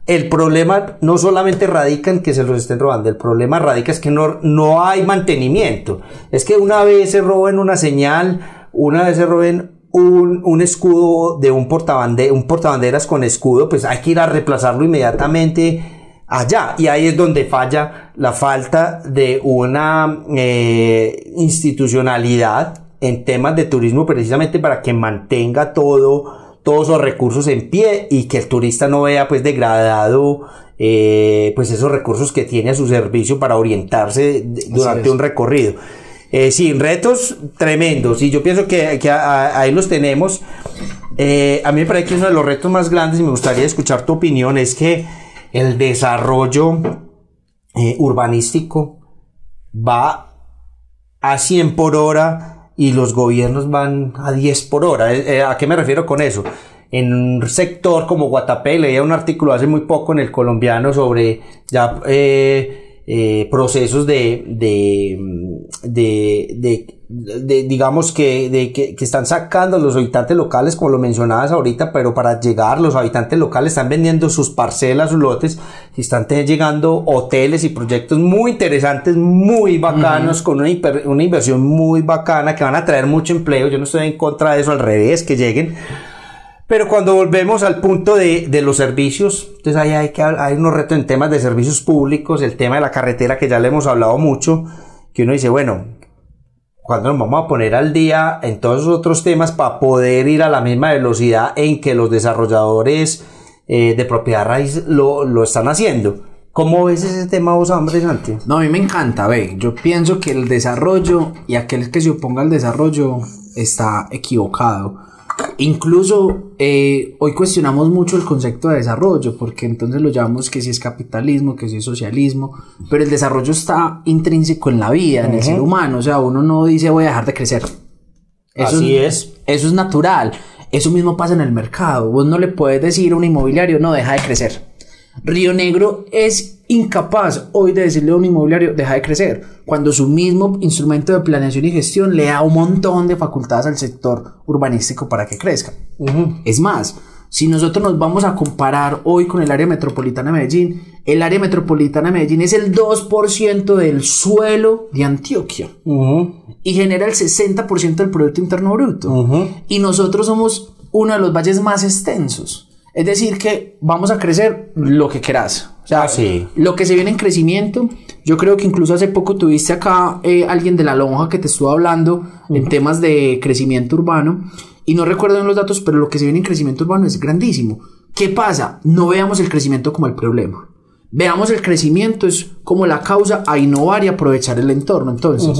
El problema no solamente radica en que se los estén robando, el problema radica es que no, no hay mantenimiento. Es que una vez se roben una señal, una vez se roben un, un escudo de un, portabande, un portabanderas con escudo, pues hay que ir a reemplazarlo inmediatamente allá. Y ahí es donde falla la falta de una eh, institucionalidad en temas de turismo precisamente para que mantenga todo todos los recursos en pie y que el turista no vea pues degradado eh, pues esos recursos que tiene a su servicio para orientarse durante un recorrido. Eh, sí, retos tremendos y yo pienso que, ahí los tenemos. Eh, a mí me parece que uno de los retos más grandes y me gustaría escuchar tu opinión es que el desarrollo eh, urbanístico va a 100 por hora y los gobiernos van a 10 por hora. Eh, eh, ¿A qué me refiero con eso? En un sector como Guatapé, leía un artículo hace muy poco en el colombiano sobre ya eh, eh procesos de, de, de, de, digamos que, de, que, que, están sacando los habitantes locales, como lo mencionabas ahorita, pero para llegar los habitantes locales están vendiendo sus parcelas, sus lotes, y están llegando hoteles y proyectos muy interesantes, muy bacanos, con una, una inversión muy bacana que van a traer mucho empleo. Yo no estoy en contra de eso, al revés, que lleguen. Pero cuando volvemos al punto de, de los servicios, entonces ahí hay, que, hay unos retos en temas de servicios públicos, el tema de la carretera que ya le hemos hablado mucho, que uno dice, bueno, cuando nos vamos a poner al día en todos los otros temas para poder ir a la misma velocidad en que los desarrolladores eh, de propiedad raíz lo, lo, están haciendo. ¿Cómo ves ese tema vos, hombre, Santi? No, a mí me encanta, ve. Yo pienso que el desarrollo y aquel que se oponga al desarrollo está equivocado. Incluso eh, hoy cuestionamos mucho el concepto de desarrollo, porque entonces lo llamamos que si es capitalismo, que si es socialismo, pero el desarrollo está intrínseco en la vida, en el ser humano, o sea, uno no dice voy a dejar de crecer. Eso Así es, Eso es natural. Eso mismo pasa en el mercado. Vos no le puedes decir a un inmobiliario, no, deja de crecer. Río Negro es incapaz hoy de decirle a un inmobiliario deja de crecer, cuando su mismo instrumento de planeación y gestión le da un montón de facultades al sector urbanístico para que crezca. Es más, si nosotros nos vamos a comparar hoy con el área metropolitana de Medellín, el área metropolitana de Medellín es el 2% del suelo de Antioquia y genera el 60% del Producto Interno Bruto. Y nosotros somos uno de los valles más extensos. Es decir, que vamos a crecer lo que quieras. O sea, ah, lo que se viene en crecimiento. Yo creo que incluso hace poco tuviste acá eh, alguien de la lonja que te estuvo hablando en temas de crecimiento urbano. Y no recuerdo los datos, pero lo que se viene en crecimiento urbano es grandísimo. ¿Qué pasa? No veamos el crecimiento como el problema. Veamos el crecimiento es como la causa a innovar y aprovechar el entorno. Entonces,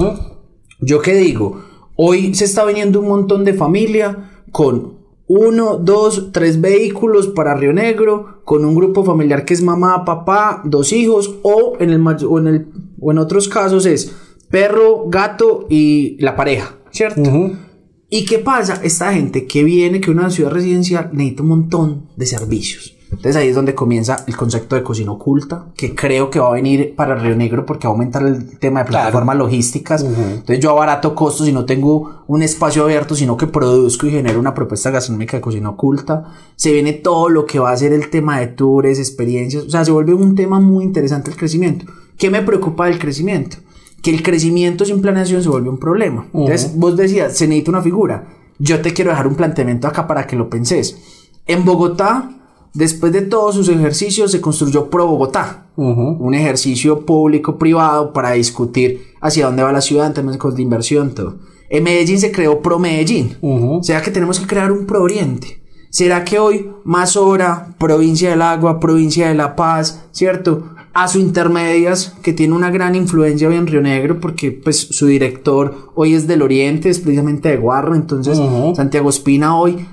¿yo qué digo? Hoy se está viniendo un montón de familia con uno, dos, tres vehículos para Río Negro, con un grupo familiar que es mamá, papá, dos hijos, o en, el, o en, el, o en otros casos es perro, gato y la pareja, ¿cierto? ¿Y qué pasa? Esta gente que viene, que una ciudad residencial necesita un montón de servicios. Entonces ahí es donde comienza el concepto de cocina oculta, que creo que va a venir para Río Negro porque va a aumentar el tema de plataformas logísticas. Entonces yo abarato costos y no tengo un espacio abierto, sino que produzco y genero una propuesta gastronómica de cocina oculta. Se viene todo lo que va a ser el tema de tours, experiencias. O sea, se vuelve un tema muy interesante el crecimiento. ¿Qué me preocupa del crecimiento? Que el crecimiento sin planeación se vuelve un problema. Entonces vos decías, se necesita una figura. Yo te quiero dejar un planteamiento acá para que lo penses. En Bogotá Después de todos sus ejercicios se construyó Pro Bogotá, un ejercicio público-privado para discutir hacia dónde va la ciudad en términos de inversión, todo. En Medellín se creó Pro Medellín, o sea que tenemos que crear un Pro Oriente. ¿Será que hoy más hora, provincia del agua, provincia de la paz, cierto? A su intermedias, que tiene una gran influencia hoy en Río Negro, porque pues su director hoy es del Oriente, es precisamente de Guarro, entonces Santiago Espina hoy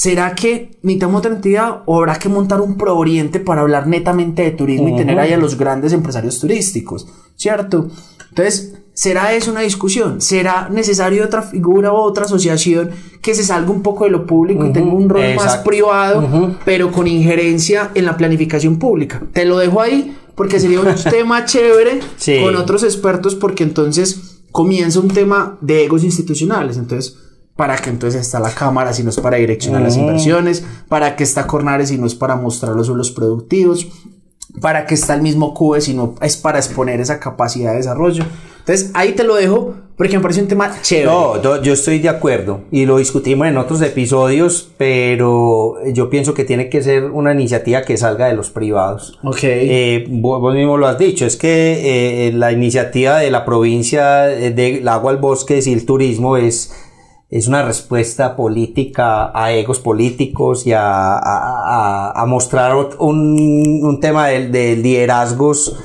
¿Será que necesitamos otra entidad o habrá que montar un Pro Oriente para hablar netamente de turismo y tener ahí a los grandes empresarios turísticos? ¿Cierto? Entonces, ¿será eso una discusión? ¿Será necesario otra figura o otra asociación que se salga un poco de lo público y tenga un rol más privado, pero con injerencia en la planificación pública? Te lo dejo ahí porque sería un tema chévere con otros expertos porque entonces comienza un tema de egos institucionales. Entonces, para que entonces está la cámara si no es para direccionar las inversiones, para que está Cornares si no es para mostrar los suelos productivos, para que está el mismo CUE si no es para exponer esa capacidad de desarrollo. Entonces ahí te lo dejo porque me parece un tema chévere. No, yo estoy de acuerdo y lo discutimos en otros episodios, pero yo pienso que tiene que ser una iniciativa que salga de los privados. Ok. Eh, vos, mismo lo has dicho, es que eh, la iniciativa de la provincia del agua al bosque y el turismo es es una respuesta política a egos políticos y a, mostrar un, un tema de, liderazgos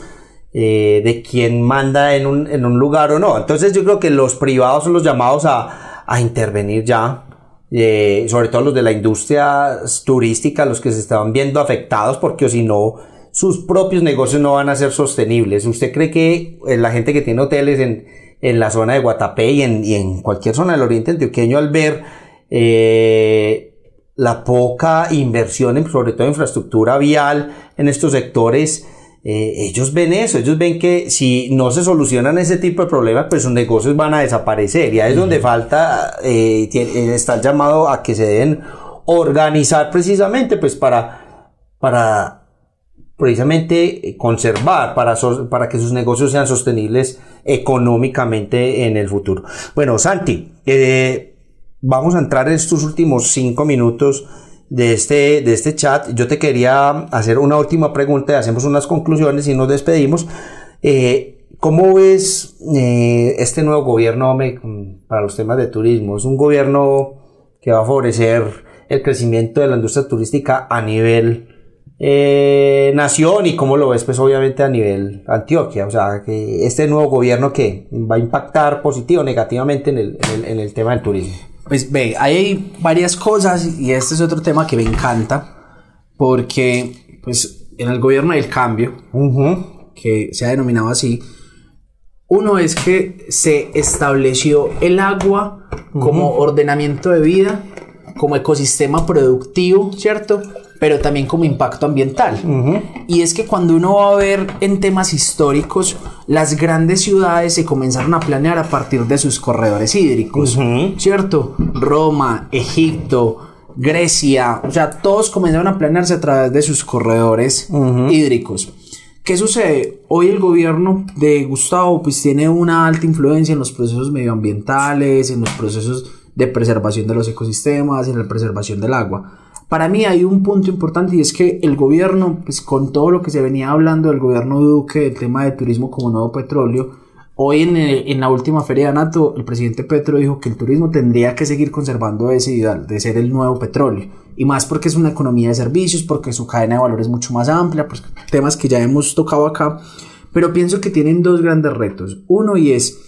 eh, de quien manda en un, en un, lugar o no. Entonces yo creo que los privados son los llamados a, a intervenir ya, eh, sobre todo los de la industria turística, los que se estaban viendo afectados porque si no sus propios negocios no van a ser sostenibles. ¿Usted cree que eh, la gente que tiene hoteles en en la zona de Guatapé y en, y en cualquier zona del oriente antioqueño al ver eh, la poca inversión, en, sobre todo en infraestructura vial en estos sectores, eh, ellos ven eso, ellos ven que si no se solucionan ese tipo de problemas, pues sus negocios van a desaparecer. Y ahí es donde falta, eh, está el llamado a que se deben organizar precisamente, pues para, para precisamente eh, conservar para, para que sus negocios sean sostenibles económicamente en el futuro. Bueno, Santi, eh, vamos a entrar en estos últimos cinco minutos de este, de este chat. Yo te quería hacer una última pregunta y hacemos unas conclusiones y nos despedimos. Eh, ¿Cómo ves este nuevo gobierno para los temas de turismo? ¿Es un gobierno que va a favorecer el crecimiento de la industria turística a nivel eh, nación y cómo lo ves pues obviamente a nivel Antioquia, o sea, que este nuevo gobierno que va a impactar positivo o negativamente en el, en el, tema del turismo. Pues ve, hay varias cosas y este es otro tema que me encanta porque pues en el gobierno del cambio, que se ha denominado así, uno es que se estableció el agua como ordenamiento de vida, como ecosistema productivo, ¿cierto? Pero también como impacto ambiental. Y es que cuando uno va a ver en temas históricos, las grandes ciudades se comenzaron a planear a partir de sus corredores hídricos, ¿cierto? Roma, Egipto, Grecia, o sea, todos comenzaron a planearse a través de sus corredores hídricos. ¿Qué sucede? Hoy el gobierno de Gustavo pues tiene una alta influencia en los procesos medioambientales, en los procesos de preservación de los ecosistemas, en la preservación del agua. Para mí hay un punto importante y es que el gobierno, pues con todo lo que se venía hablando del gobierno Duque, del tema de turismo como nuevo petróleo, hoy en, en la última feria de NATO, el presidente Petro dijo que el turismo tendría que seguir conservando ese ideal de ser el nuevo petróleo. Y más porque es una economía de servicios, porque su cadena de valor es mucho más amplia, pues temas que ya hemos tocado acá. Pero pienso que tienen dos grandes retos. Uno y es,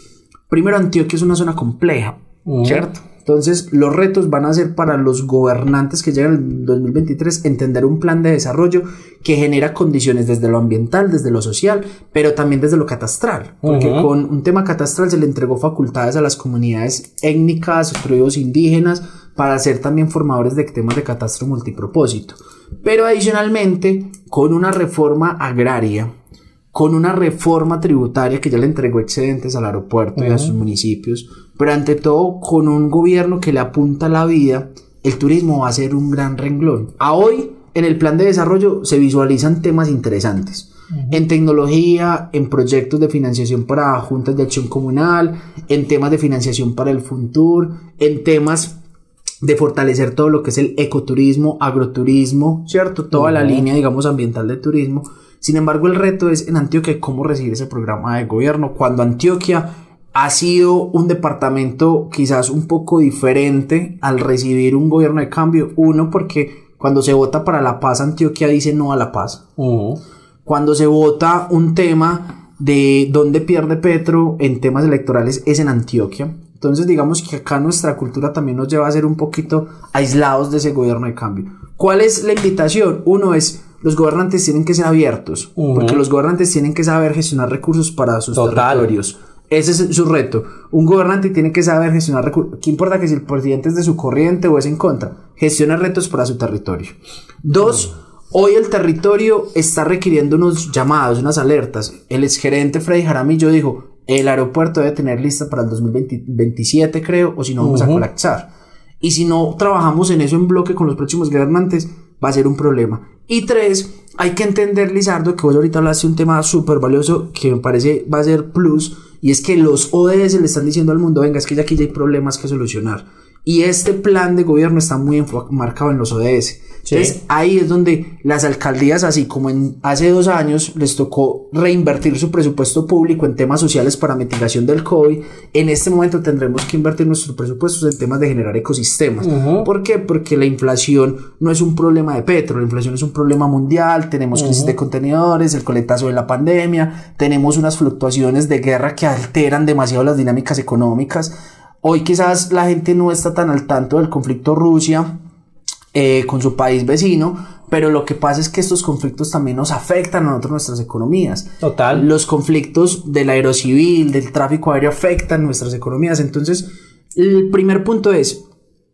primero Antioquia es una zona compleja ¿cierto? Entonces, los retos van a ser para los gobernantes que llegan en 2023 entender un plan de desarrollo que genera condiciones desde lo ambiental, desde lo social, pero también desde lo catastral. Porque con un tema catastral se le entregó facultades a las comunidades étnicas, tribus indígenas, para ser también formadores de temas de catastro multipropósito. Pero adicionalmente, con una reforma agraria, con una reforma tributaria que ya le entregó excedentes al aeropuerto y a sus municipios, pero ante todo con un gobierno que le apunta a la vida, el turismo va a ser un gran renglón. A hoy, en el plan de desarrollo se visualizan temas interesantes. En tecnología, en proyectos de financiación para juntas de acción comunal, en temas de financiación para el futuro, en temas de fortalecer todo lo que es el ecoturismo, agroturismo, ¿cierto? Toda la línea, digamos, ambiental de turismo. Sin embargo, el reto es en Antioquia cómo recibir ese programa de gobierno cuando Antioquia ha sido un departamento quizás un poco diferente al recibir un gobierno de cambio. Uno, porque cuando se vota para la paz, Antioquia dice no a la paz. Cuando se vota un tema de dónde pierde Petro en temas electorales es en Antioquia. Entonces digamos que acá nuestra cultura también nos lleva a ser un poquito aislados de ese gobierno de cambio. ¿Cuál es la invitación? Uno es los gobernantes tienen que ser abiertos, porque los gobernantes tienen que saber gestionar recursos para sus territorios. Ese es su reto. Un gobernante tiene que saber gestionar recursos. ¿Qué importa que si el presidente es de su corriente o es en contra? Gestiona retos para su territorio. Dos, hoy el territorio está requiriendo unos llamados, unas alertas. El exgerente Freddy Jaramillo dijo, el aeropuerto debe tener lista para el 2027, creo, o si no vamos a colapsar. Y si no trabajamos en eso en bloque con los próximos gobernantes, va a ser un problema. Y tres, hay que entender, Lizardo, que vos ahorita hablaste un tema súper valioso que me parece va a ser plus, y es que los ODS le están diciendo al mundo, venga, es que ya aquí ya hay problemas que solucionar. Y este plan de gobierno está muy marcado en los ODS. Entonces ahí es donde las alcaldías, así como en hace dos años, les tocó reinvertir su presupuesto público en temas sociales para mitigación del COVID. En este momento tendremos que invertir nuestros presupuestos en temas de generar ecosistemas. ¿Por qué? Porque la inflación no es un problema de Petro, la inflación es un problema mundial, tenemos crisis de contenedores, el coletazo de la pandemia, tenemos unas fluctuaciones de guerra que alteran demasiado las dinámicas económicas. Hoy quizás la gente no está tan al tanto del conflicto Rusia eh, con su país vecino, pero lo que pasa es que estos conflictos también nos afectan a nosotros nuestras economías. Total. Los conflictos del aerocivil, del tráfico aéreo afectan nuestras economías. Entonces, el primer punto es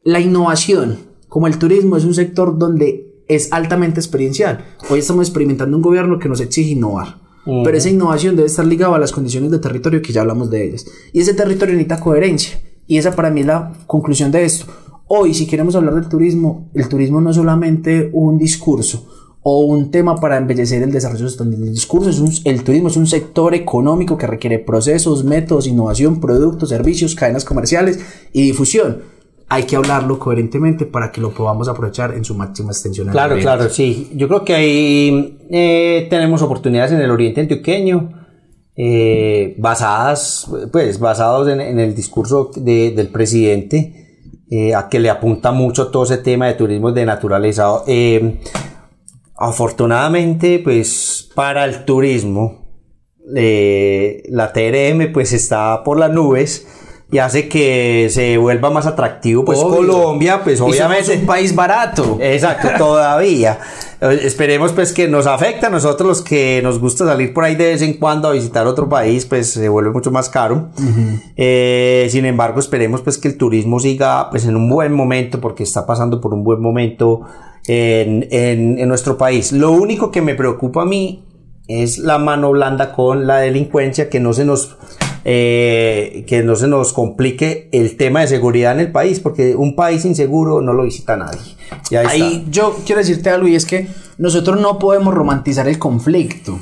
la innovación. Como el turismo es un sector donde es altamente experiencial. Hoy estamos experimentando un gobierno que nos exige innovar. Pero esa innovación debe estar ligada a las condiciones de territorio que ya hablamos de ellas. Y ese territorio necesita coherencia. Y esa para mí es la conclusión de esto. Hoy, si queremos hablar del turismo, el turismo no es solamente un discurso o un tema para embellecer el desarrollo sostenible. El discurso es un, el turismo es un sector económico que requiere procesos, métodos, innovación, productos, servicios, cadenas comerciales y difusión. Hay que hablarlo coherentemente para que lo podamos aprovechar en su máxima extensión. Claro, claro, sí. Yo creo que ahí eh, tenemos oportunidades en el oriente antioqueño. Eh, basadas, pues, basados en, el discurso del presidente, eh, a que le apunta mucho todo ese tema de turismo de naturaleza. Eh, afortunadamente, pues para el turismo, la TRM pues está por las nubes y hace que se vuelva más atractivo pues Colombia pues obviamente. es un país barato. Exacto todavía esperemos pues que nos afecta a nosotros los que nos gusta salir por ahí de vez en cuando a visitar otro país pues se vuelve mucho más caro. Eh, sin embargo esperemos pues que el turismo siga pues en un buen momento porque está pasando por un buen momento en, en, en nuestro país. Lo único que me preocupa a mí es la mano blanda con la delincuencia que no se nos eh, que no se nos complique el tema de seguridad en el país, porque un país inseguro no lo visita nadie. ahí yo quiero decirte algo y es que nosotros no podemos romantizar el conflicto.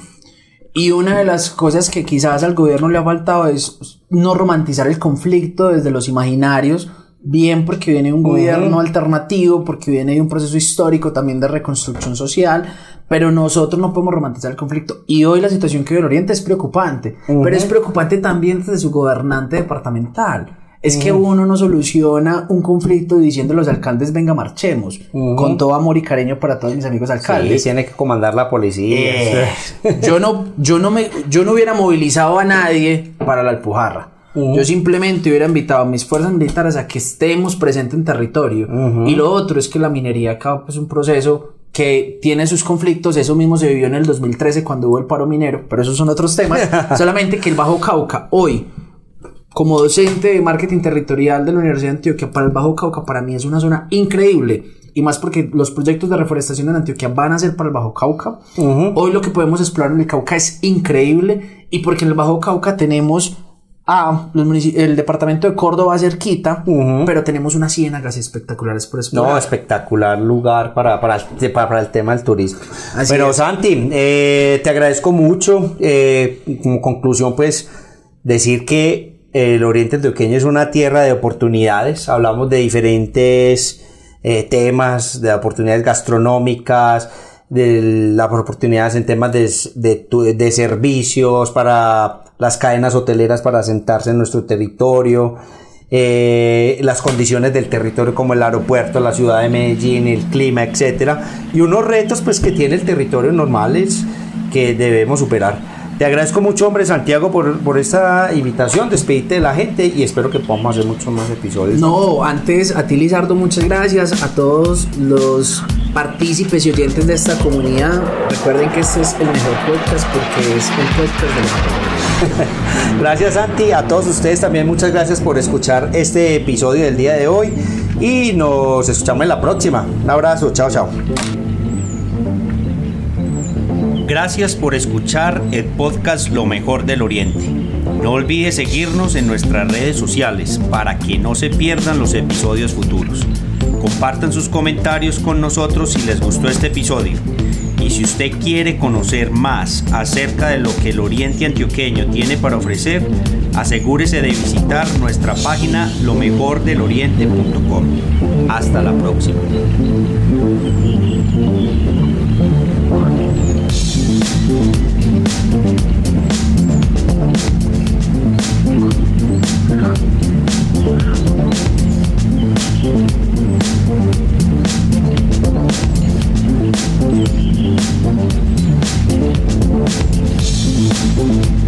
Y una de las cosas que quizás al gobierno le ha faltado es no romantizar el conflicto desde los imaginarios, bien porque viene un gobierno alternativo, porque viene un proceso histórico también de reconstrucción social, pero nosotros no podemos romantizar el conflicto. Y hoy la situación que vive el Oriente es preocupante, pero es preocupante también desde su gobernante departamental. Es que uno no soluciona un conflicto diciendo a los alcaldes, venga, marchemos, con todo amor y cariño para todos mis amigos alcaldes. Sí, tiene que comandar la policía. Eh, yo, no, yo, no me, yo no hubiera movilizado a nadie para la alpujarra. Yo simplemente hubiera invitado a mis fuerzas militares a que estemos presentes en territorio. Y lo otro es que la minería acá es un proceso que tiene sus conflictos, eso mismo se vivió en el 2013 cuando hubo el paro minero, pero esos son otros temas, solamente que el Bajo Cauca hoy, como docente de marketing territorial de la Universidad de Antioquia, para el Bajo Cauca para mí es una zona increíble, y más porque los proyectos de reforestación en Antioquia van a ser para el Bajo Cauca, hoy lo que podemos explorar en el Cauca es increíble, y porque en el Bajo Cauca tenemos a el departamento de Córdoba cerquita, pero tenemos unas ciénagas espectaculares por explorar. No, espectacular lugar para, para, para, el tema del turismo. pero Santi, eh, te agradezco mucho. Eh, como conclusión, pues decir que el Oriente Antioqueño es una tierra de oportunidades. Hablamos de diferentes eh, temas, de oportunidades gastronómicas, de las oportunidades en temas de, de, de servicios para las cadenas hoteleras para sentarse en nuestro territorio, eh, las condiciones del territorio como el aeropuerto, la ciudad de Medellín, el clima, etcétera, y unos retos pues que tiene el territorio normales que debemos superar. Te agradezco mucho, hombre, Santiago, por, por esta invitación. Despedite de la gente y espero que podamos hacer muchos más episodios. No, antes a ti, Lizardo, muchas gracias. A todos los partícipes y oyentes de esta comunidad. Recuerden que este es el mejor podcast porque es el podcast de la Gracias, Santi. A todos ustedes también muchas gracias por escuchar este episodio del día de hoy y nos escuchamos en la próxima. Un abrazo. Chao, chao. Gracias por escuchar el podcast Lo mejor del Oriente. No olvides seguirnos en nuestras redes sociales para que no se pierdan los episodios futuros. Compartan sus comentarios con nosotros si les gustó este episodio. Y si usted quiere conocer más acerca de lo que el Oriente Antioqueño tiene para ofrecer, asegúrese de visitar nuestra página lomejordeloriente.com. Hasta la próxima. Música